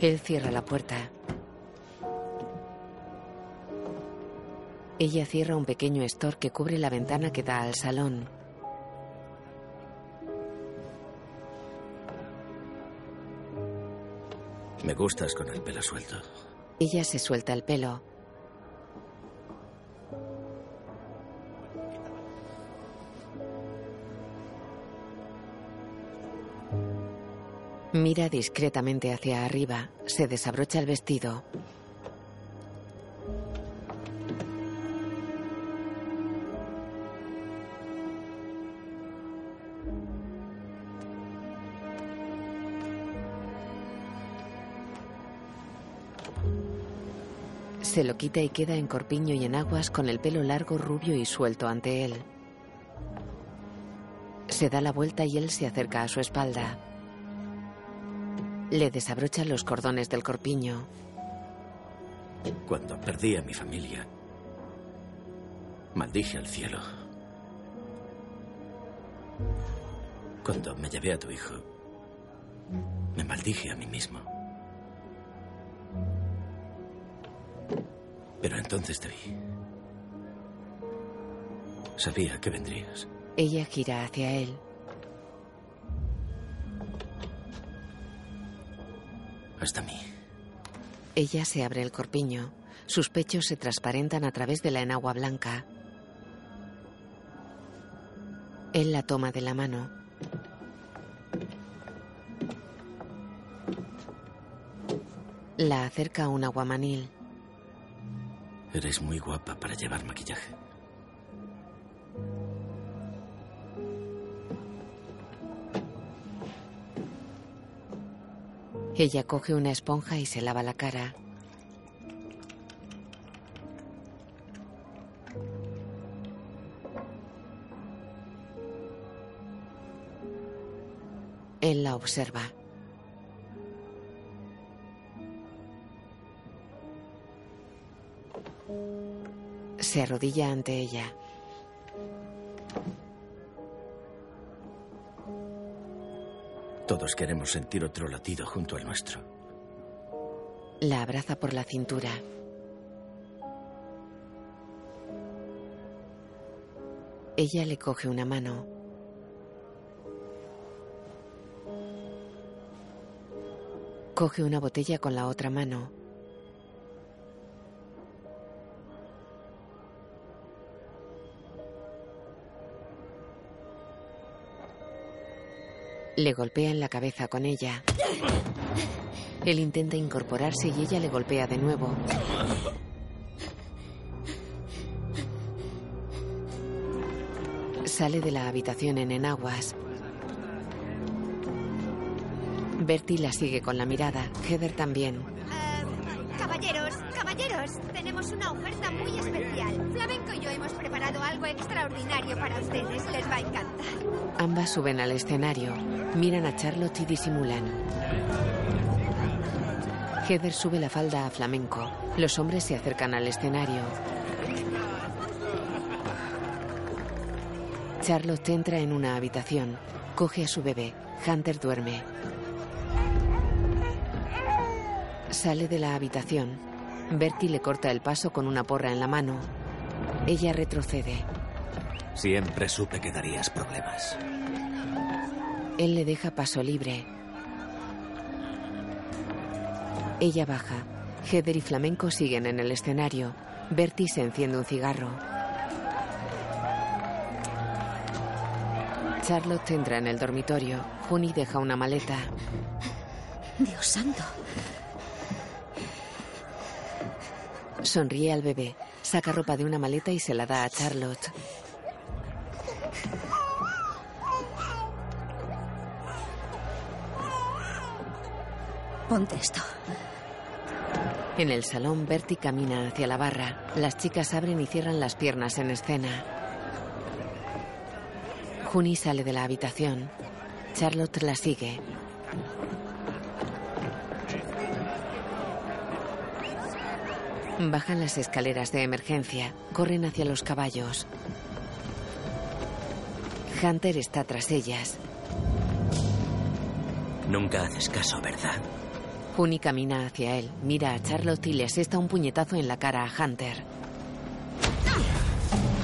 Él cierra la puerta. Ella cierra un pequeño store que cubre la ventana que da al salón. Me gustas con el pelo suelto. Ella se suelta el pelo. Mira discretamente hacia arriba. Se desabrocha el vestido. Se lo quita y queda en corpiño y en aguas con el pelo largo, rubio y suelto ante él. Se da la vuelta y él se acerca a su espalda. Le desabrocha los cordones del corpiño. Cuando perdí a mi familia, maldije al cielo. Cuando me llevé a tu hijo, me maldije a mí mismo. Pero entonces te vi. Sabía que vendrías. Ella gira hacia él. Hasta mí. Ella se abre el corpiño. Sus pechos se transparentan a través de la enagua blanca. Él la toma de la mano. La acerca a un aguamanil. Eres muy guapa para llevar maquillaje. Ella coge una esponja y se lava la cara. Él la observa. Se arrodilla ante ella. Todos queremos sentir otro latido junto al nuestro. La abraza por la cintura. Ella le coge una mano. Coge una botella con la otra mano. Le golpea en la cabeza con ella. Él intenta incorporarse y ella le golpea de nuevo. Sale de la habitación en enaguas. Bertie la sigue con la mirada. Heather también. Caballeros, caballeros, tenemos una oferta muy especial. Flamenco y yo hemos preparado algo extraordinario para ustedes. Les va a encantar. Ambas suben al escenario. Miran a Charlotte y disimulan. Heather sube la falda a flamenco. Los hombres se acercan al escenario. Charlotte entra en una habitación. Coge a su bebé. Hunter duerme. Sale de la habitación. Bertie le corta el paso con una porra en la mano. Ella retrocede. Siempre supe que darías problemas. Él le deja paso libre. Ella baja. Heather y Flamenco siguen en el escenario. Bertie se enciende un cigarro. Charlotte entra en el dormitorio. Juni deja una maleta. Dios santo. Sonríe al bebé. Saca ropa de una maleta y se la da a Charlotte. En el salón, Bertie camina hacia la barra. Las chicas abren y cierran las piernas en escena. Juni sale de la habitación. Charlotte la sigue. Bajan las escaleras de emergencia. Corren hacia los caballos. Hunter está tras ellas. Nunca haces caso, ¿verdad? Juni camina hacia él, mira a Charlotte y le asesta un puñetazo en la cara a Hunter.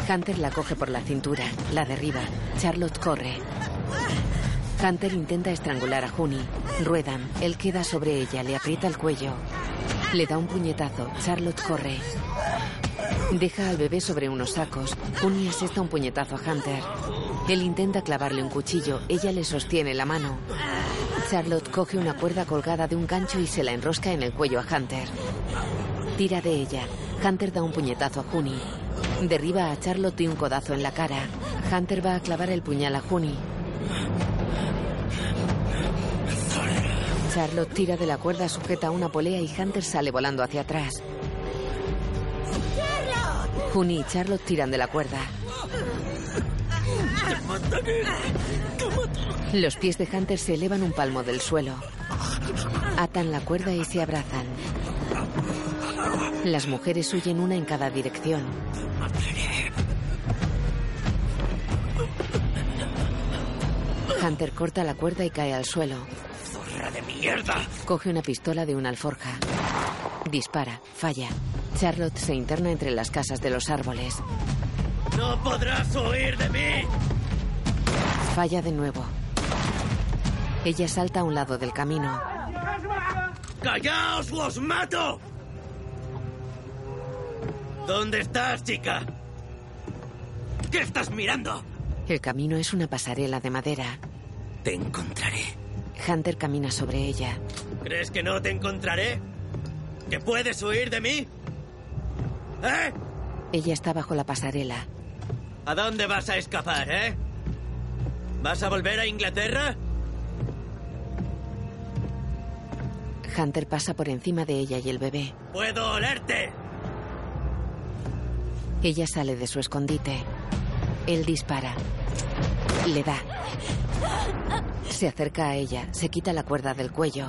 Hunter la coge por la cintura, la derriba. Charlotte corre. Hunter intenta estrangular a Juni. Ruedan. Él queda sobre ella, le aprieta el cuello. Le da un puñetazo. Charlotte corre. Deja al bebé sobre unos sacos. Juni asesta un puñetazo a Hunter. Él intenta clavarle un cuchillo. Ella le sostiene la mano. Charlotte coge una cuerda colgada de un gancho y se la enrosca en el cuello a Hunter. Tira de ella. Hunter da un puñetazo a Juni. Derriba a Charlotte y un codazo en la cara. Hunter va a clavar el puñal a Juni. Charlotte tira de la cuerda sujeta a una polea y Hunter sale volando hacia atrás. Juni y Charlotte tiran de la cuerda. Los pies de Hunter se elevan un palmo del suelo. Atan la cuerda y se abrazan. Las mujeres huyen una en cada dirección. Hunter corta la cuerda y cae al suelo. ¡Zorra de mierda! Coge una pistola de una alforja. Dispara, falla. Charlotte se interna entre las casas de los árboles. ¡No podrás huir de mí! Falla de nuevo. Ella salta a un lado del camino. ¡Callaos o os mato! ¿Dónde estás, chica? ¿Qué estás mirando? El camino es una pasarela de madera. Te encontraré. Hunter camina sobre ella. ¿Crees que no te encontraré? ¿Que puedes huir de mí? ¿Eh? Ella está bajo la pasarela. ¿A dónde vas a escapar, eh? ¿Vas a volver a Inglaterra? Hunter pasa por encima de ella y el bebé. ¡Puedo olerte! Ella sale de su escondite. Él dispara. Le da. Se acerca a ella, se quita la cuerda del cuello.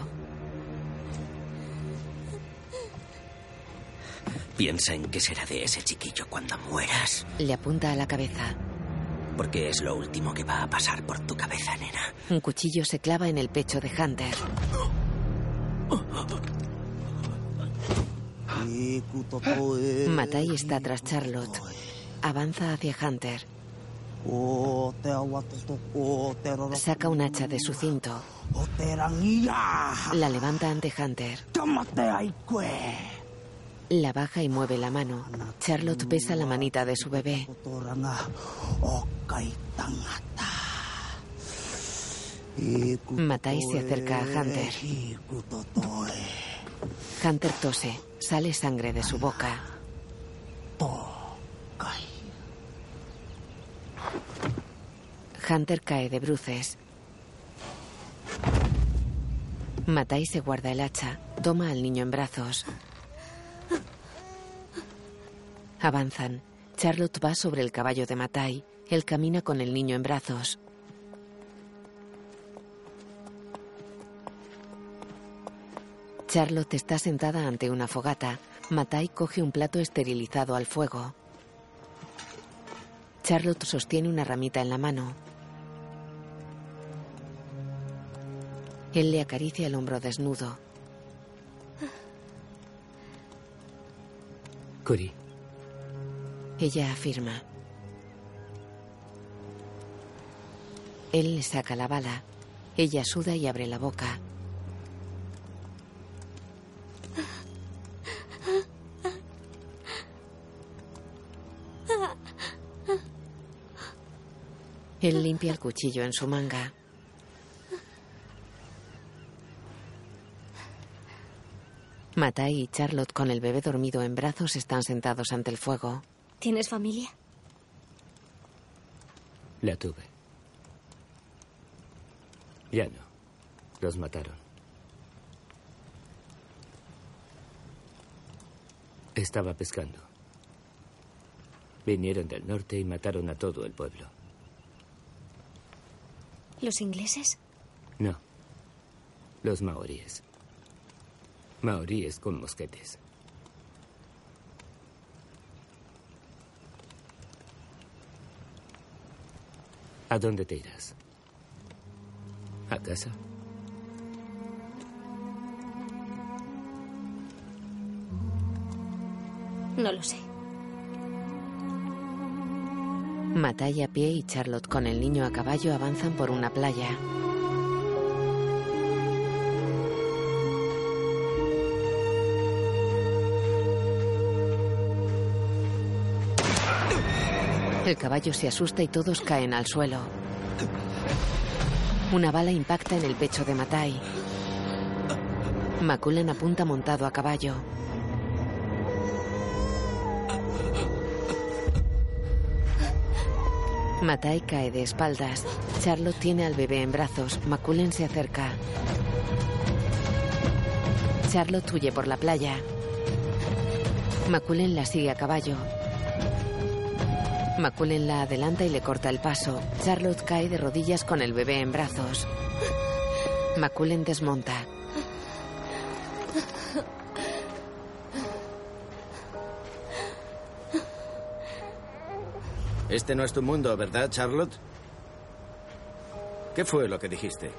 Piensa en qué será de ese chiquillo cuando mueras. Le apunta a la cabeza. Porque es lo último que va a pasar por tu cabeza, nena. Un cuchillo se clava en el pecho de Hunter. Matai está tras Charlotte. Avanza hacia Hunter. Saca un hacha de su cinto. La levanta ante Hunter. La baja y mueve la mano. Charlotte besa la manita de su bebé. Matai se acerca a Hunter. Hunter tose. Sale sangre de su boca. Hunter cae de bruces. Matai se guarda el hacha. Toma al niño en brazos. Avanzan. Charlotte va sobre el caballo de Matai. Él camina con el niño en brazos. Charlotte está sentada ante una fogata. Matai coge un plato esterilizado al fuego. Charlotte sostiene una ramita en la mano. Él le acaricia el hombro desnudo. Curi. Ella afirma. Él le saca la bala. Ella suda y abre la boca. Él limpia el cuchillo en su manga. Matai y Charlotte con el bebé dormido en brazos están sentados ante el fuego. ¿Tienes familia? La tuve. Ya no. Los mataron. Estaba pescando. Vinieron del norte y mataron a todo el pueblo. ¿Los ingleses? No. Los maoríes. Maoríes con mosquetes. ¿A dónde te irás? ¿A casa? No lo sé. Matai a pie y Charlotte con el niño a caballo avanzan por una playa. El caballo se asusta y todos caen al suelo. Una bala impacta en el pecho de Matai. Maculan apunta montado a caballo. Matai cae de espaldas. Charlotte tiene al bebé en brazos. Maculen se acerca. Charlotte huye por la playa. Maculen la sigue a caballo. Maculen la adelanta y le corta el paso. Charlotte cae de rodillas con el bebé en brazos. Maculen desmonta. Este no es tu mundo, ¿verdad, Charlotte? ¿Qué fue lo que dijiste?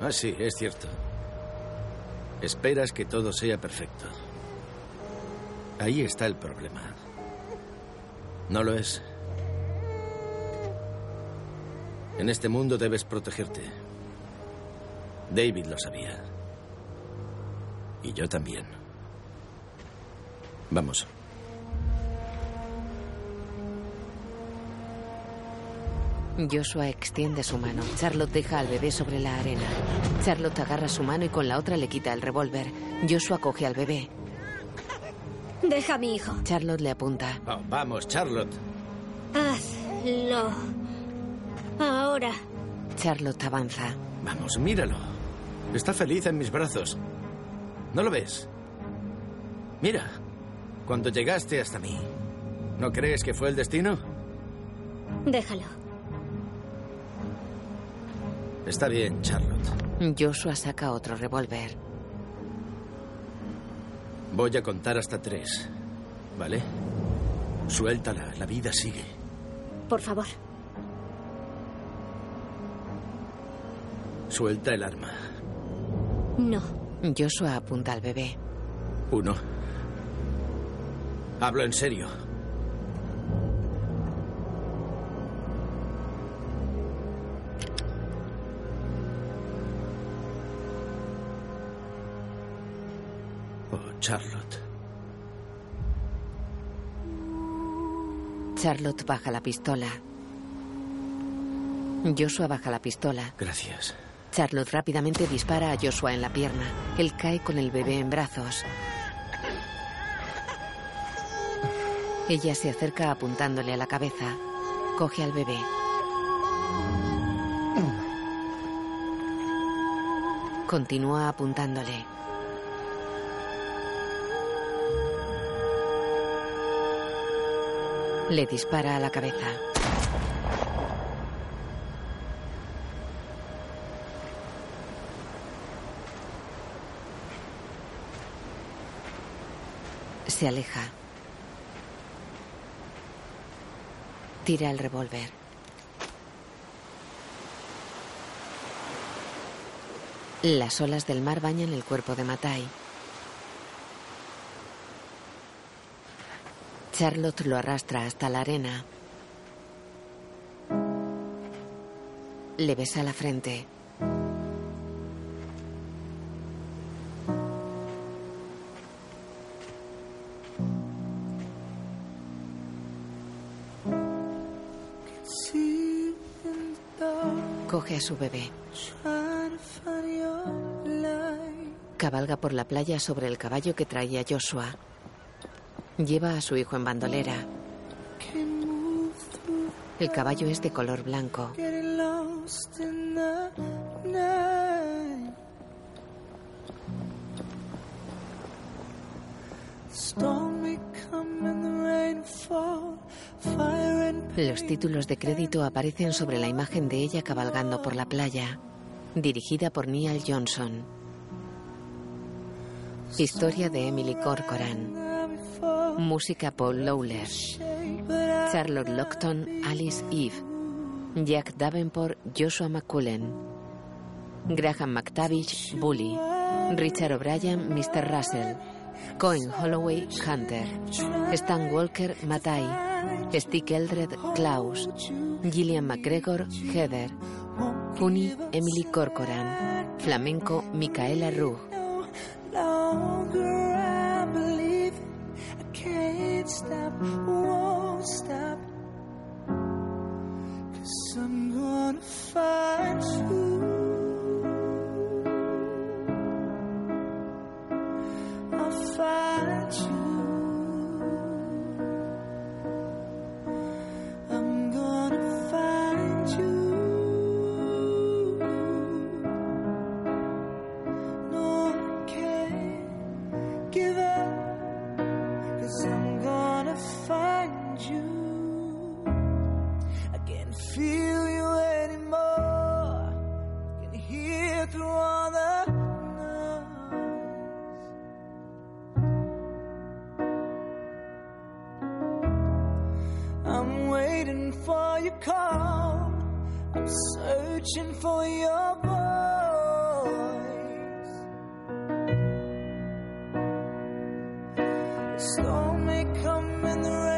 Ah, sí, es cierto. Esperas que todo sea perfecto. Ahí está el problema. No lo es. En este mundo debes protegerte. David lo sabía. Y yo también. Vamos. Joshua extiende su mano. Charlotte deja al bebé sobre la arena. Charlotte agarra su mano y con la otra le quita el revólver. Joshua coge al bebé. Deja a mi hijo. Charlotte le apunta. Oh, vamos, Charlotte. Hazlo. Ahora. Charlotte avanza. Vamos, míralo. Está feliz en mis brazos. ¿No lo ves? Mira, cuando llegaste hasta mí, ¿no crees que fue el destino? Déjalo. Está bien, Charlotte. Joshua saca otro revólver. Voy a contar hasta tres, ¿vale? Suéltala, la vida sigue. Por favor. Suelta el arma. No. Joshua apunta al bebé. Uno. Hablo en serio. Charlotte. Charlotte baja la pistola. Joshua baja la pistola. Gracias. Charlotte rápidamente dispara a Joshua en la pierna. Él cae con el bebé en brazos. Ella se acerca apuntándole a la cabeza. Coge al bebé. Continúa apuntándole. Le dispara a la cabeza. Se aleja. Tira el revólver. Las olas del mar bañan el cuerpo de Matai. Charlotte lo arrastra hasta la arena. Le besa la frente. Coge a su bebé. Cabalga por la playa sobre el caballo que traía Joshua. Lleva a su hijo en bandolera. El caballo es de color blanco. Los títulos de crédito aparecen sobre la imagen de ella cabalgando por la playa, dirigida por Neil Johnson. Historia de Emily Corcoran. Música Paul Lowler. Charlotte Lockton, Alice Eve. Jack Davenport, Joshua McCullen. Graham McTavish, Bully. Richard O'Brien, Mr. Russell. Cohen Holloway, Hunter. Stan Walker, Matai. Stick Eldred, Klaus. Gillian McGregor, Heather. Funny, Emily Corcoran. Flamenco, Micaela Rugg. Storm may come and the rain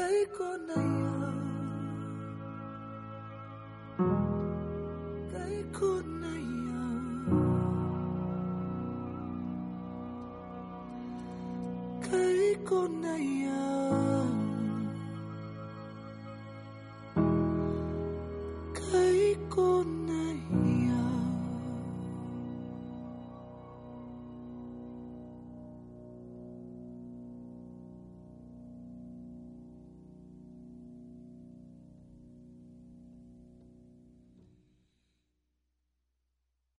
thấy cô này